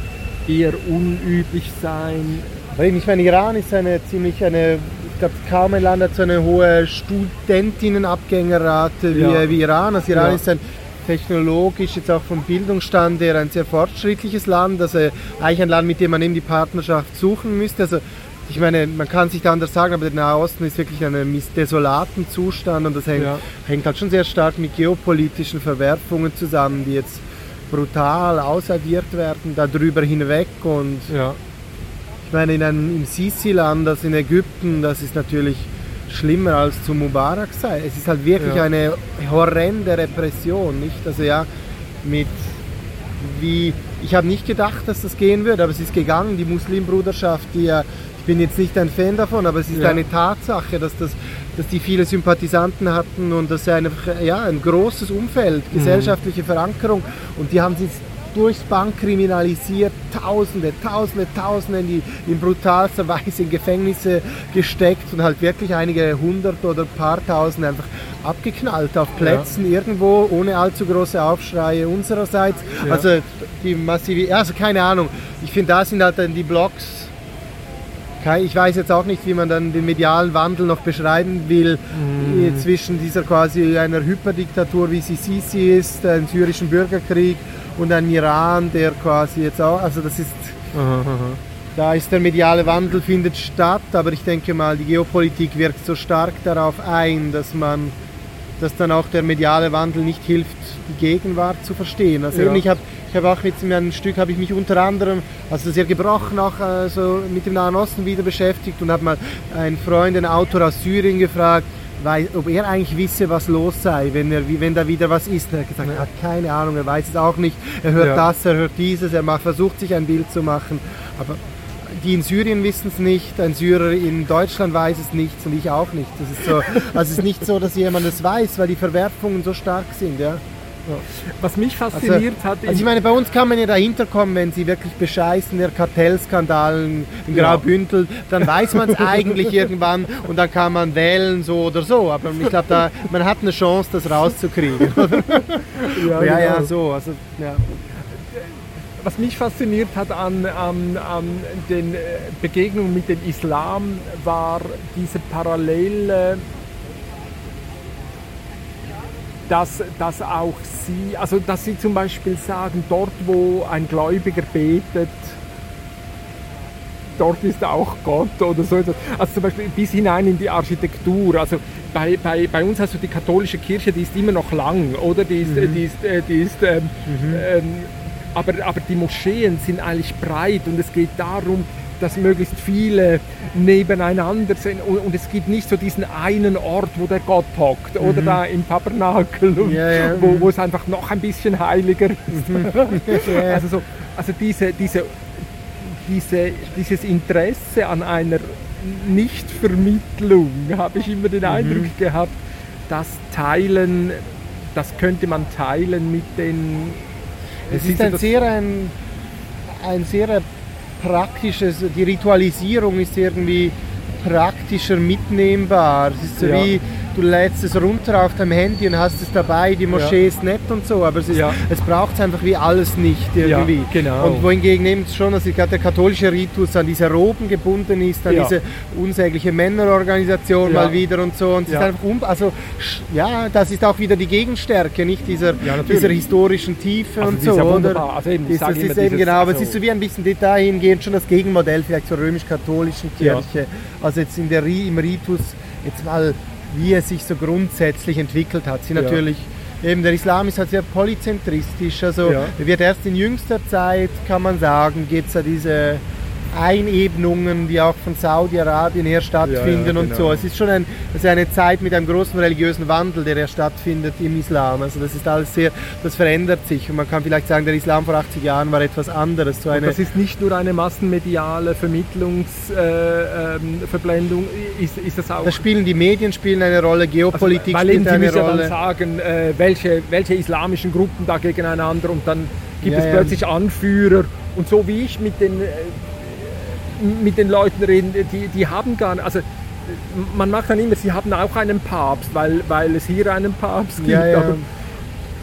eher unüblich sein. Ich meine, Iran ist eine ziemlich eine, ich glaube, kaum ein Land hat so eine hohe Studentinnenabgängerrate wie, Ja. wie Iran. Also Iran Ja. ist ein technologisch, jetzt auch vom Bildungsstand her, ein sehr fortschrittliches Land. Also eigentlich ein Land, mit dem man eben die Partnerschaft suchen müsste. Also ich meine, man kann sich da anders sagen, aber der Nahe Osten ist wirklich in einem desolaten Zustand und das hängt, ja. hängt halt schon sehr stark mit geopolitischen Verwerfungen zusammen, die jetzt brutal ausagiert werden, darüber hinweg und ja. Ich meine, in einem, im Sisi-Land, das in Ägypten, das ist natürlich schlimmer als zu Mubarak sei. Es ist halt wirklich ja. eine horrende Repression, nicht? Also ja, mit wie ich habe nicht gedacht, dass das gehen würde, aber es ist gegangen. Die Muslimbruderschaft, die ja bin jetzt nicht ein Fan davon, aber es ist ja. eine Tatsache, dass, das, dass die viele Sympathisanten hatten und dass einfach ja, ein großes Umfeld, mhm. gesellschaftliche. Verankerung und die haben sich durchs Bank kriminalisiert, Tausende, Tausende, Tausende in, die, in brutalster Weise in Gefängnisse gesteckt und halt wirklich einige hundert oder paar tausend einfach abgeknallt auf Plätzen ja. irgendwo ohne allzu große Aufschreie unsererseits. Ja. Also die massive, also keine Ahnung. Ich finde, da sind halt dann die Blogs ich weiß jetzt auch nicht, wie man dann den medialen Wandel noch beschreiben will mm. zwischen dieser quasi einer Hyperdiktatur, wie sie Sisi ist, einem syrischen Bürgerkrieg und einem Iran, der quasi jetzt auch, also das ist, aha, aha. da ist der mediale Wandel findet statt, aber ich denke mal, die Geopolitik wirkt so stark darauf ein, dass man, dass dann auch der mediale Wandel nicht hilft, die Gegenwart zu verstehen. Also ja. ich habe ich habe auch mit einem Stück habe ich mich unter anderem, also sehr gebrochen, auch also mit dem Nahen Osten wieder beschäftigt und habe mal einen Freund, einen Autor aus Syrien gefragt, weil, ob er eigentlich wisse, was los sei, wenn, er, wenn da wieder was ist. Er hat gesagt, er hat keine Ahnung, er weiß es auch nicht. Er hört ja. das, er hört dieses, er macht, versucht sich ein Bild zu machen. Aber die in Syrien wissen es nicht, ein Syrer in Deutschland weiß es nicht und ich auch nicht. Das ist so, also es ist nicht so, dass jemand es weiß, weil die Verwerfungen so stark sind. Ja. Was mich fasziniert also, hat. Also ich meine, bei uns kann man ja dahinter kommen, wenn sie wirklich bescheißen, der Kartellskandal in Graubündel, dann weiß man es eigentlich irgendwann und dann kann man wählen, so oder so. Aber ich glaube, man hat eine Chance, das rauszukriegen. ja, ja, ja, genau. so. Also, ja was mich fasziniert hat an, an, an, den äh, Begegnungen mit dem Islam, war diese Parallele dass, dass auch sie, also dass sie zum Beispiel sagen, dort wo ein Gläubiger betet, dort ist auch Gott oder so Also zum Beispiel bis hinein in die Architektur. Also bei, bei, bei uns hast du die katholische Kirche, die ist immer noch lang, oder? Die ist, mhm. die ist, äh, die ist ähm, mhm. ähm, aber, aber die Moscheen sind eigentlich breit und es geht darum, dass möglichst viele nebeneinander sind und, und, es gibt nicht so diesen einen Ort, wo der Gott hockt mhm. oder da im Tabernakel, ja, ja. Wo, wo es einfach noch ein bisschen heiliger ist. Mhm. also, so, also diese, diese, diese, dieses Interesse an einer Nichtvermittlung habe ich immer den mhm. Eindruck gehabt, dass Teilen, das könnte man teilen mit den. Es ist ein sehr ein, ein sehr praktisches, die Ritualisierung ist irgendwie praktischer mitnehmbar. Es ist so ja. wie du lädst es runter auf deinem Handy und hast es dabei, die Moschee ja. ist nett und so, aber es, ja. es braucht es einfach wie alles nicht irgendwie. Ja, genau. Und wohingegen eben schon, dass gerade der katholische Ritus an diese Roben gebunden ist, an diese unsägliche Männerorganisation mal wieder und so. Und es ist einfach um, also ja, das ist auch wieder die Gegenstärke, nicht dieser, dieser historischen Tiefe also und so. Oder? Also eben, das, das ist eben genau, aber also es ist so wie ein bisschen Detail hingehend schon das Gegenmodell vielleicht zur römisch-katholischen Kirche. Also jetzt in der, im Ritus jetzt mal wie es sich so grundsätzlich entwickelt hat. Sie natürlich, eben der Islam ist halt sehr polyzentristisch, also ja. wird erst in jüngster Zeit, kann man sagen, gibt es ja diese Einebnungen, die auch von Saudi-Arabien her stattfinden ja, ja, und genau. so. Es ist schon ein, also eine Zeit mit einem großen religiösen Wandel, der ja stattfindet im Islam. Also das ist alles sehr, das verändert sich und man kann vielleicht sagen, der Islam vor 80 Jahren war etwas anderes. So eine das ist nicht nur eine massenmediale Vermittlungsverblendung, äh, ähm, ist, ist das auch... Da spielen die Medien spielen eine Rolle, Geopolitik also, spielt eine Rolle. Weil dann sagen, äh, welche, welche islamischen Gruppen da gegeneinander und dann gibt ja, es plötzlich Anführer und so wie ich mit den äh, mit den Leuten reden, die, die haben gar nicht, also man macht dann immer, sie haben auch einen Papst, weil, weil es hier einen Papst gibt. Ja, ja. Aber,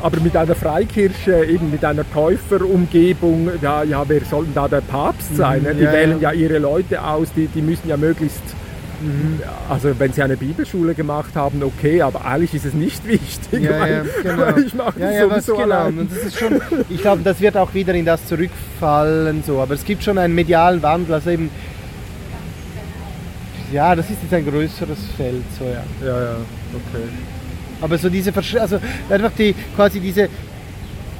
aber, mit einer Freikirche, eben mit einer Täuferumgebung, ja, ja, wer soll denn da der Papst sein? Mhm, die wählen ja. ihre Leute aus, die, die müssen ja möglichst. Also wenn Sie eine Bibelschule gemacht haben, okay, aber eigentlich ist es nicht wichtig. Ja, ja, genau. Ich mache ja, ja, sowieso genau. Und das ist schon, ich glaube, das wird auch wieder in das zurückfallen. So. Aber es gibt schon einen medialen Wandel. Also eben, Ja, das ist jetzt ein größeres Feld, so ja. Ja, ja, okay. Aber so diese, also einfach die, quasi diese,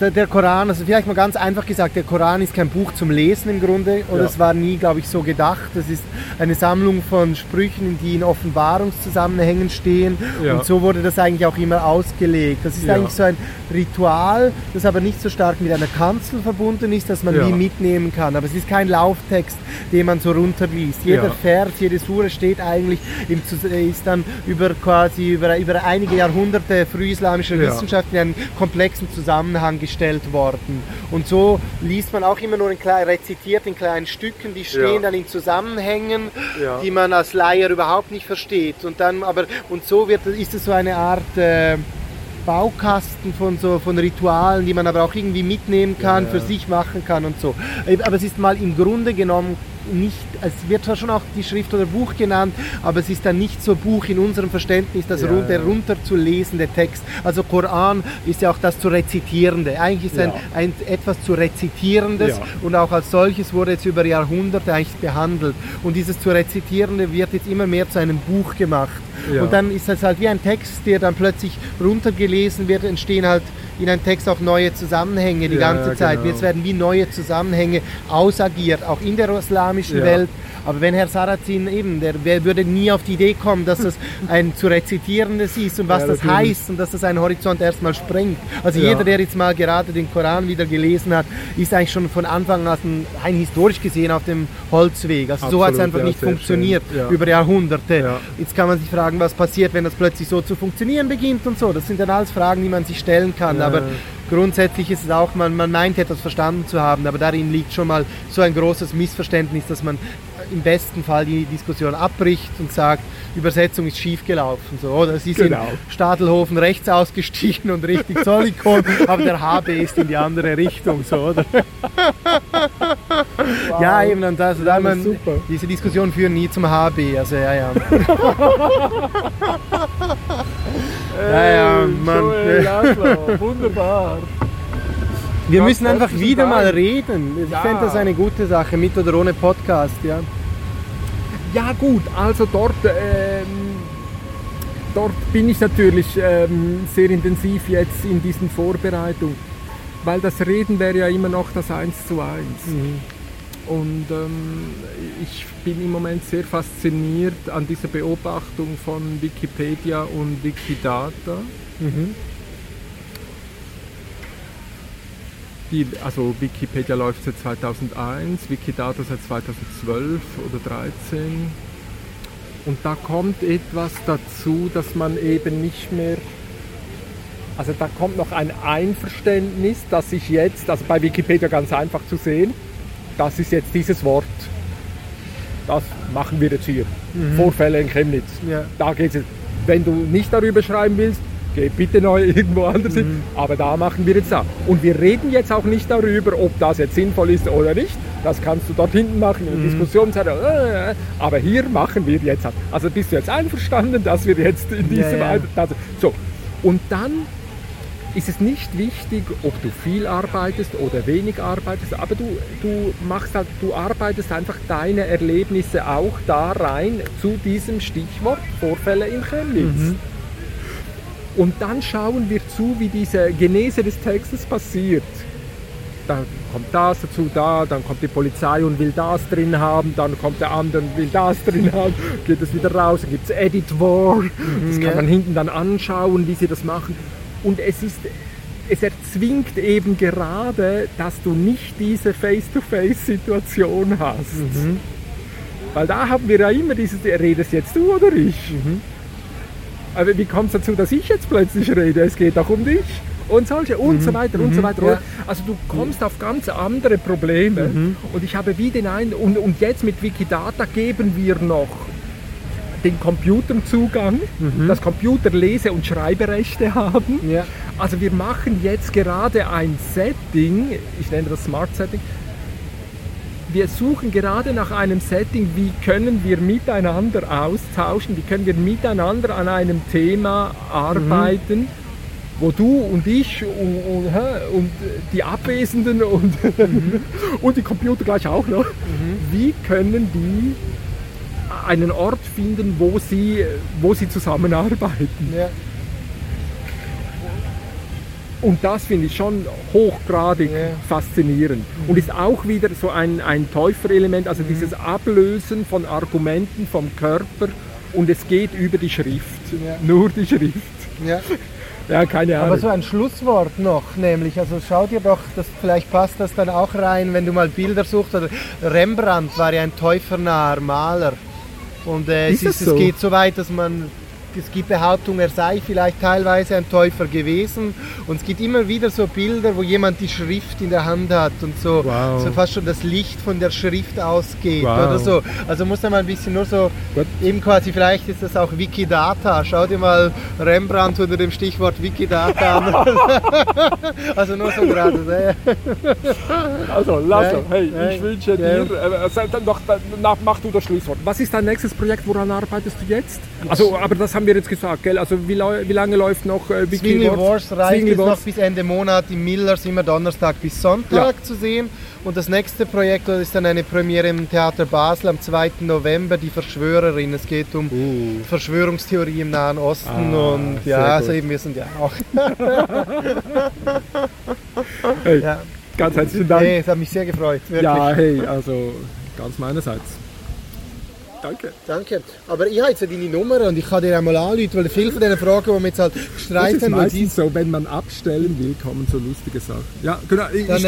der, der, Koran, also vielleicht mal ganz einfach gesagt, der Koran ist kein Buch zum Lesen im Grunde und Ja. es war nie, glaube ich, so gedacht. Es ist eine Sammlung von Sprüchen, die in Offenbarungszusammenhängen stehen Ja. und so wurde das eigentlich auch immer ausgelegt. Das ist Ja. eigentlich so ein Ritual, das aber nicht so stark mit einer Kanzel verbunden ist, dass man wie mitnehmen kann. Aber es ist kein Lauftext, den man so runterliest. Jeder. Vers, jede Sure steht eigentlich, im, ist dann über quasi über, über einige Jahrhunderte frühislamischer. Wissenschaft in einen komplexen Zusammenhang gestellt worden. Und so liest man auch immer nur in klein, rezitiert in kleinen Stücken, die stehen Ja. dann in Zusammenhängen, Ja. die man als Laie überhaupt nicht versteht. Und dann aber und so wird ist es so eine Art äh, Baukasten von so von Ritualen, die man aber auch irgendwie mitnehmen kann, Ja, für sich machen kann und so. Aber es ist mal im Grunde genommen nicht, es wird zwar schon auch die Schrift oder Buch genannt, aber es ist dann nicht so Buch in unserem Verständnis, das Ja, run- der runterzulesende Text. Also Koran ist ja auch das zu rezitierende. Eigentlich ist Ja. ein, ein etwas zu rezitierendes Ja. und auch als solches wurde jetzt über Jahrhunderte eigentlich behandelt. Und dieses zu rezitierende wird jetzt immer mehr zu einem Buch gemacht. Ja. Und dann ist das halt wie ein Text, der dann plötzlich runtergelesen wird, entstehen halt in einem Text auch neue Zusammenhänge die ganze Zeit. genau. Jetzt werden wie neue Zusammenhänge ausagiert, auch in der islamischen Ja. Welt. Aber wenn Herr Sarrazin eben, der wer würde nie auf die Idee kommen, dass das ein zu rezitierendes ist und was Ja, das heißt und dass das einen Horizont erstmal sprengt. Also Ja. jeder, der jetzt mal gerade den Koran wieder gelesen hat, ist eigentlich schon von Anfang an rein historisch gesehen auf dem Holzweg. Also so hat es Absolut, einfach nicht funktioniert über Jahrhunderte. Ja. Jetzt kann man sich fragen, was passiert, wenn das plötzlich so zu funktionieren beginnt und so. Das sind dann alles Fragen, die man sich stellen kann. Aber grundsätzlich ist es auch, man, man meint etwas verstanden zu haben, aber darin liegt schon mal so ein großes Missverständnis, dass man im besten Fall die Diskussion abbricht und sagt, Übersetzung ist schief gelaufen. So, oder sie sind Genau. Stadelhofen rechts ausgestiegen und richtig Zollikon, aber der HB ist in die andere Richtung. So, oder? Ja, eben, und also, da Ja, das man, super. diese Diskussion führen nie zum HB. Also, ja, ja. ja, ja, man, Joel Laszlo, wunderbar. Wir Ganz müssen einfach wieder mal reden. Ich Ja. fände das eine gute Sache, mit oder ohne Podcast. Ja. Ja gut, also dort, ähm, dort bin ich natürlich ähm, sehr intensiv jetzt in diesen Vorbereitungen, weil das Reden wäre ja immer noch das Eins zu Eins. Und ähm, ich bin im Moment sehr fasziniert an dieser Beobachtung von Wikipedia und Wikidata. Mhm. Die, also Wikipedia läuft seit 2001, Wikidata seit 2012 oder 2013. Und da kommt etwas dazu, dass man eben nicht mehr... Also da kommt noch ein Einverständnis, dass ich jetzt, also bei Wikipedia ganz einfach zu sehen, das ist jetzt dieses Wort. Das machen wir jetzt hier. Vorfälle in Chemnitz. Ja. Da geht's jetzt. Wenn du nicht darüber schreiben willst, geh bitte neu irgendwo anders hin. Aber da machen wir jetzt da. Und wir reden jetzt auch nicht darüber, ob das jetzt sinnvoll ist oder nicht. Das kannst du dort hinten machen, in der Diskussionsseite. Äh, Aber hier machen wir jetzt. das. Also bist du jetzt einverstanden, dass wir jetzt in diesem... ja. das- So. Und dann ist es nicht wichtig, ob du viel arbeitest oder wenig arbeitest, aber du, du machst halt, du arbeitest einfach deine Erlebnisse auch da rein zu diesem Stichwort Vorfälle in Chemnitz. Und dann schauen wir zu, wie diese Genese des Textes passiert. Dann kommt das dazu, da, dann kommt die Polizei und will das drin haben, dann kommt der andere und will das drin haben, geht es wieder raus, dann gibt es Edit War, das kann ja. man hinten dann anschauen, wie sie das machen. Und es ist, es erzwingt eben gerade, dass du nicht diese Face-to-Face-Situation hast. Weil da haben wir ja immer dieses, redest jetzt du oder ich? Aber wie kommt es dazu, dass ich jetzt plötzlich rede? Es geht auch um dich. Und solche und so weiter und so weiter. ja. Also du kommst auf ganz andere Probleme. Und ich habe wie den einen, und, und jetzt mit Wikidata geben wir noch den Computern Zugang, dass Computer Lese- und Schreiberechte haben. Ja. Also wir machen jetzt gerade ein Setting, ich nenne das Smart Setting. Wir suchen gerade nach einem Setting, wie können wir miteinander austauschen, wie können wir miteinander an einem Thema arbeiten, wo du und ich und, und, und die Abwesenden und, und die Computer gleich auch noch, wie können die einen Ort finden, wo sie, wo sie zusammenarbeiten. Ja. Und das finde ich schon hochgradig Ja. faszinierend. Und ist auch wieder so ein, ein Täuferelement, also dieses Ablösen von Argumenten vom Körper und es geht über die Schrift. Ja. Nur die Schrift. Ja. Ja, keine Ahnung. Aber so ein Schlusswort noch, nämlich, also schau dir doch, das, vielleicht passt das dann auch rein, wenn du mal Bilder suchst. Rembrandt war ja ein täufernaher Maler. Und äh, Ist es, ist, so? es geht so weit, dass man, es gibt Behauptungen, er sei vielleicht teilweise ein Täufer gewesen. Und es gibt immer wieder so Bilder, wo jemand die Schrift in der Hand hat und so, Wow. so fast schon das Licht von der Schrift ausgeht Wow. oder so. Also muss man mal ein bisschen nur so, Gut. eben quasi, vielleicht ist das auch Wikidata. Schau dir mal Rembrandt unter dem Stichwort Wikidata an. also nur so gerade. Also, Lasso, Ja, hey, ja, ich wünsche dir, äh, dann noch, danach mach du das Schlusswort. Was ist dein nächstes Projekt, woran arbeitest du jetzt? Also, aber das haben wir jetzt gesagt, gell? Also, wie, wie lange läuft noch äh, Wiki Zwingli Wars? Wars reicht jetzt noch bis Ende Monat im Millers, immer Donnerstag bis Sonntag zu sehen. Und das nächste Projekt ist dann eine Premiere im Theater Basel am 2. November, die Verschwörerin. Es geht um Uh. Verschwörungstheorie im Nahen Osten Ah, und ja, also eben wir sind ja auch. Hey, ja. ganz herzlichen Dank. Hey, es hat mich sehr gefreut. Wirklich. Ja, hey, also ganz meinerseits. Danke. Danke. Aber ich habe jetzt deine Nummer und ich kann dir einmal anrufen, weil viele von diesen Fragen, die wir jetzt halt Das ist streiten, weil die meistens so, wenn man abstellen will, kommen so lustige Sachen. Ja, genau. Ich, ich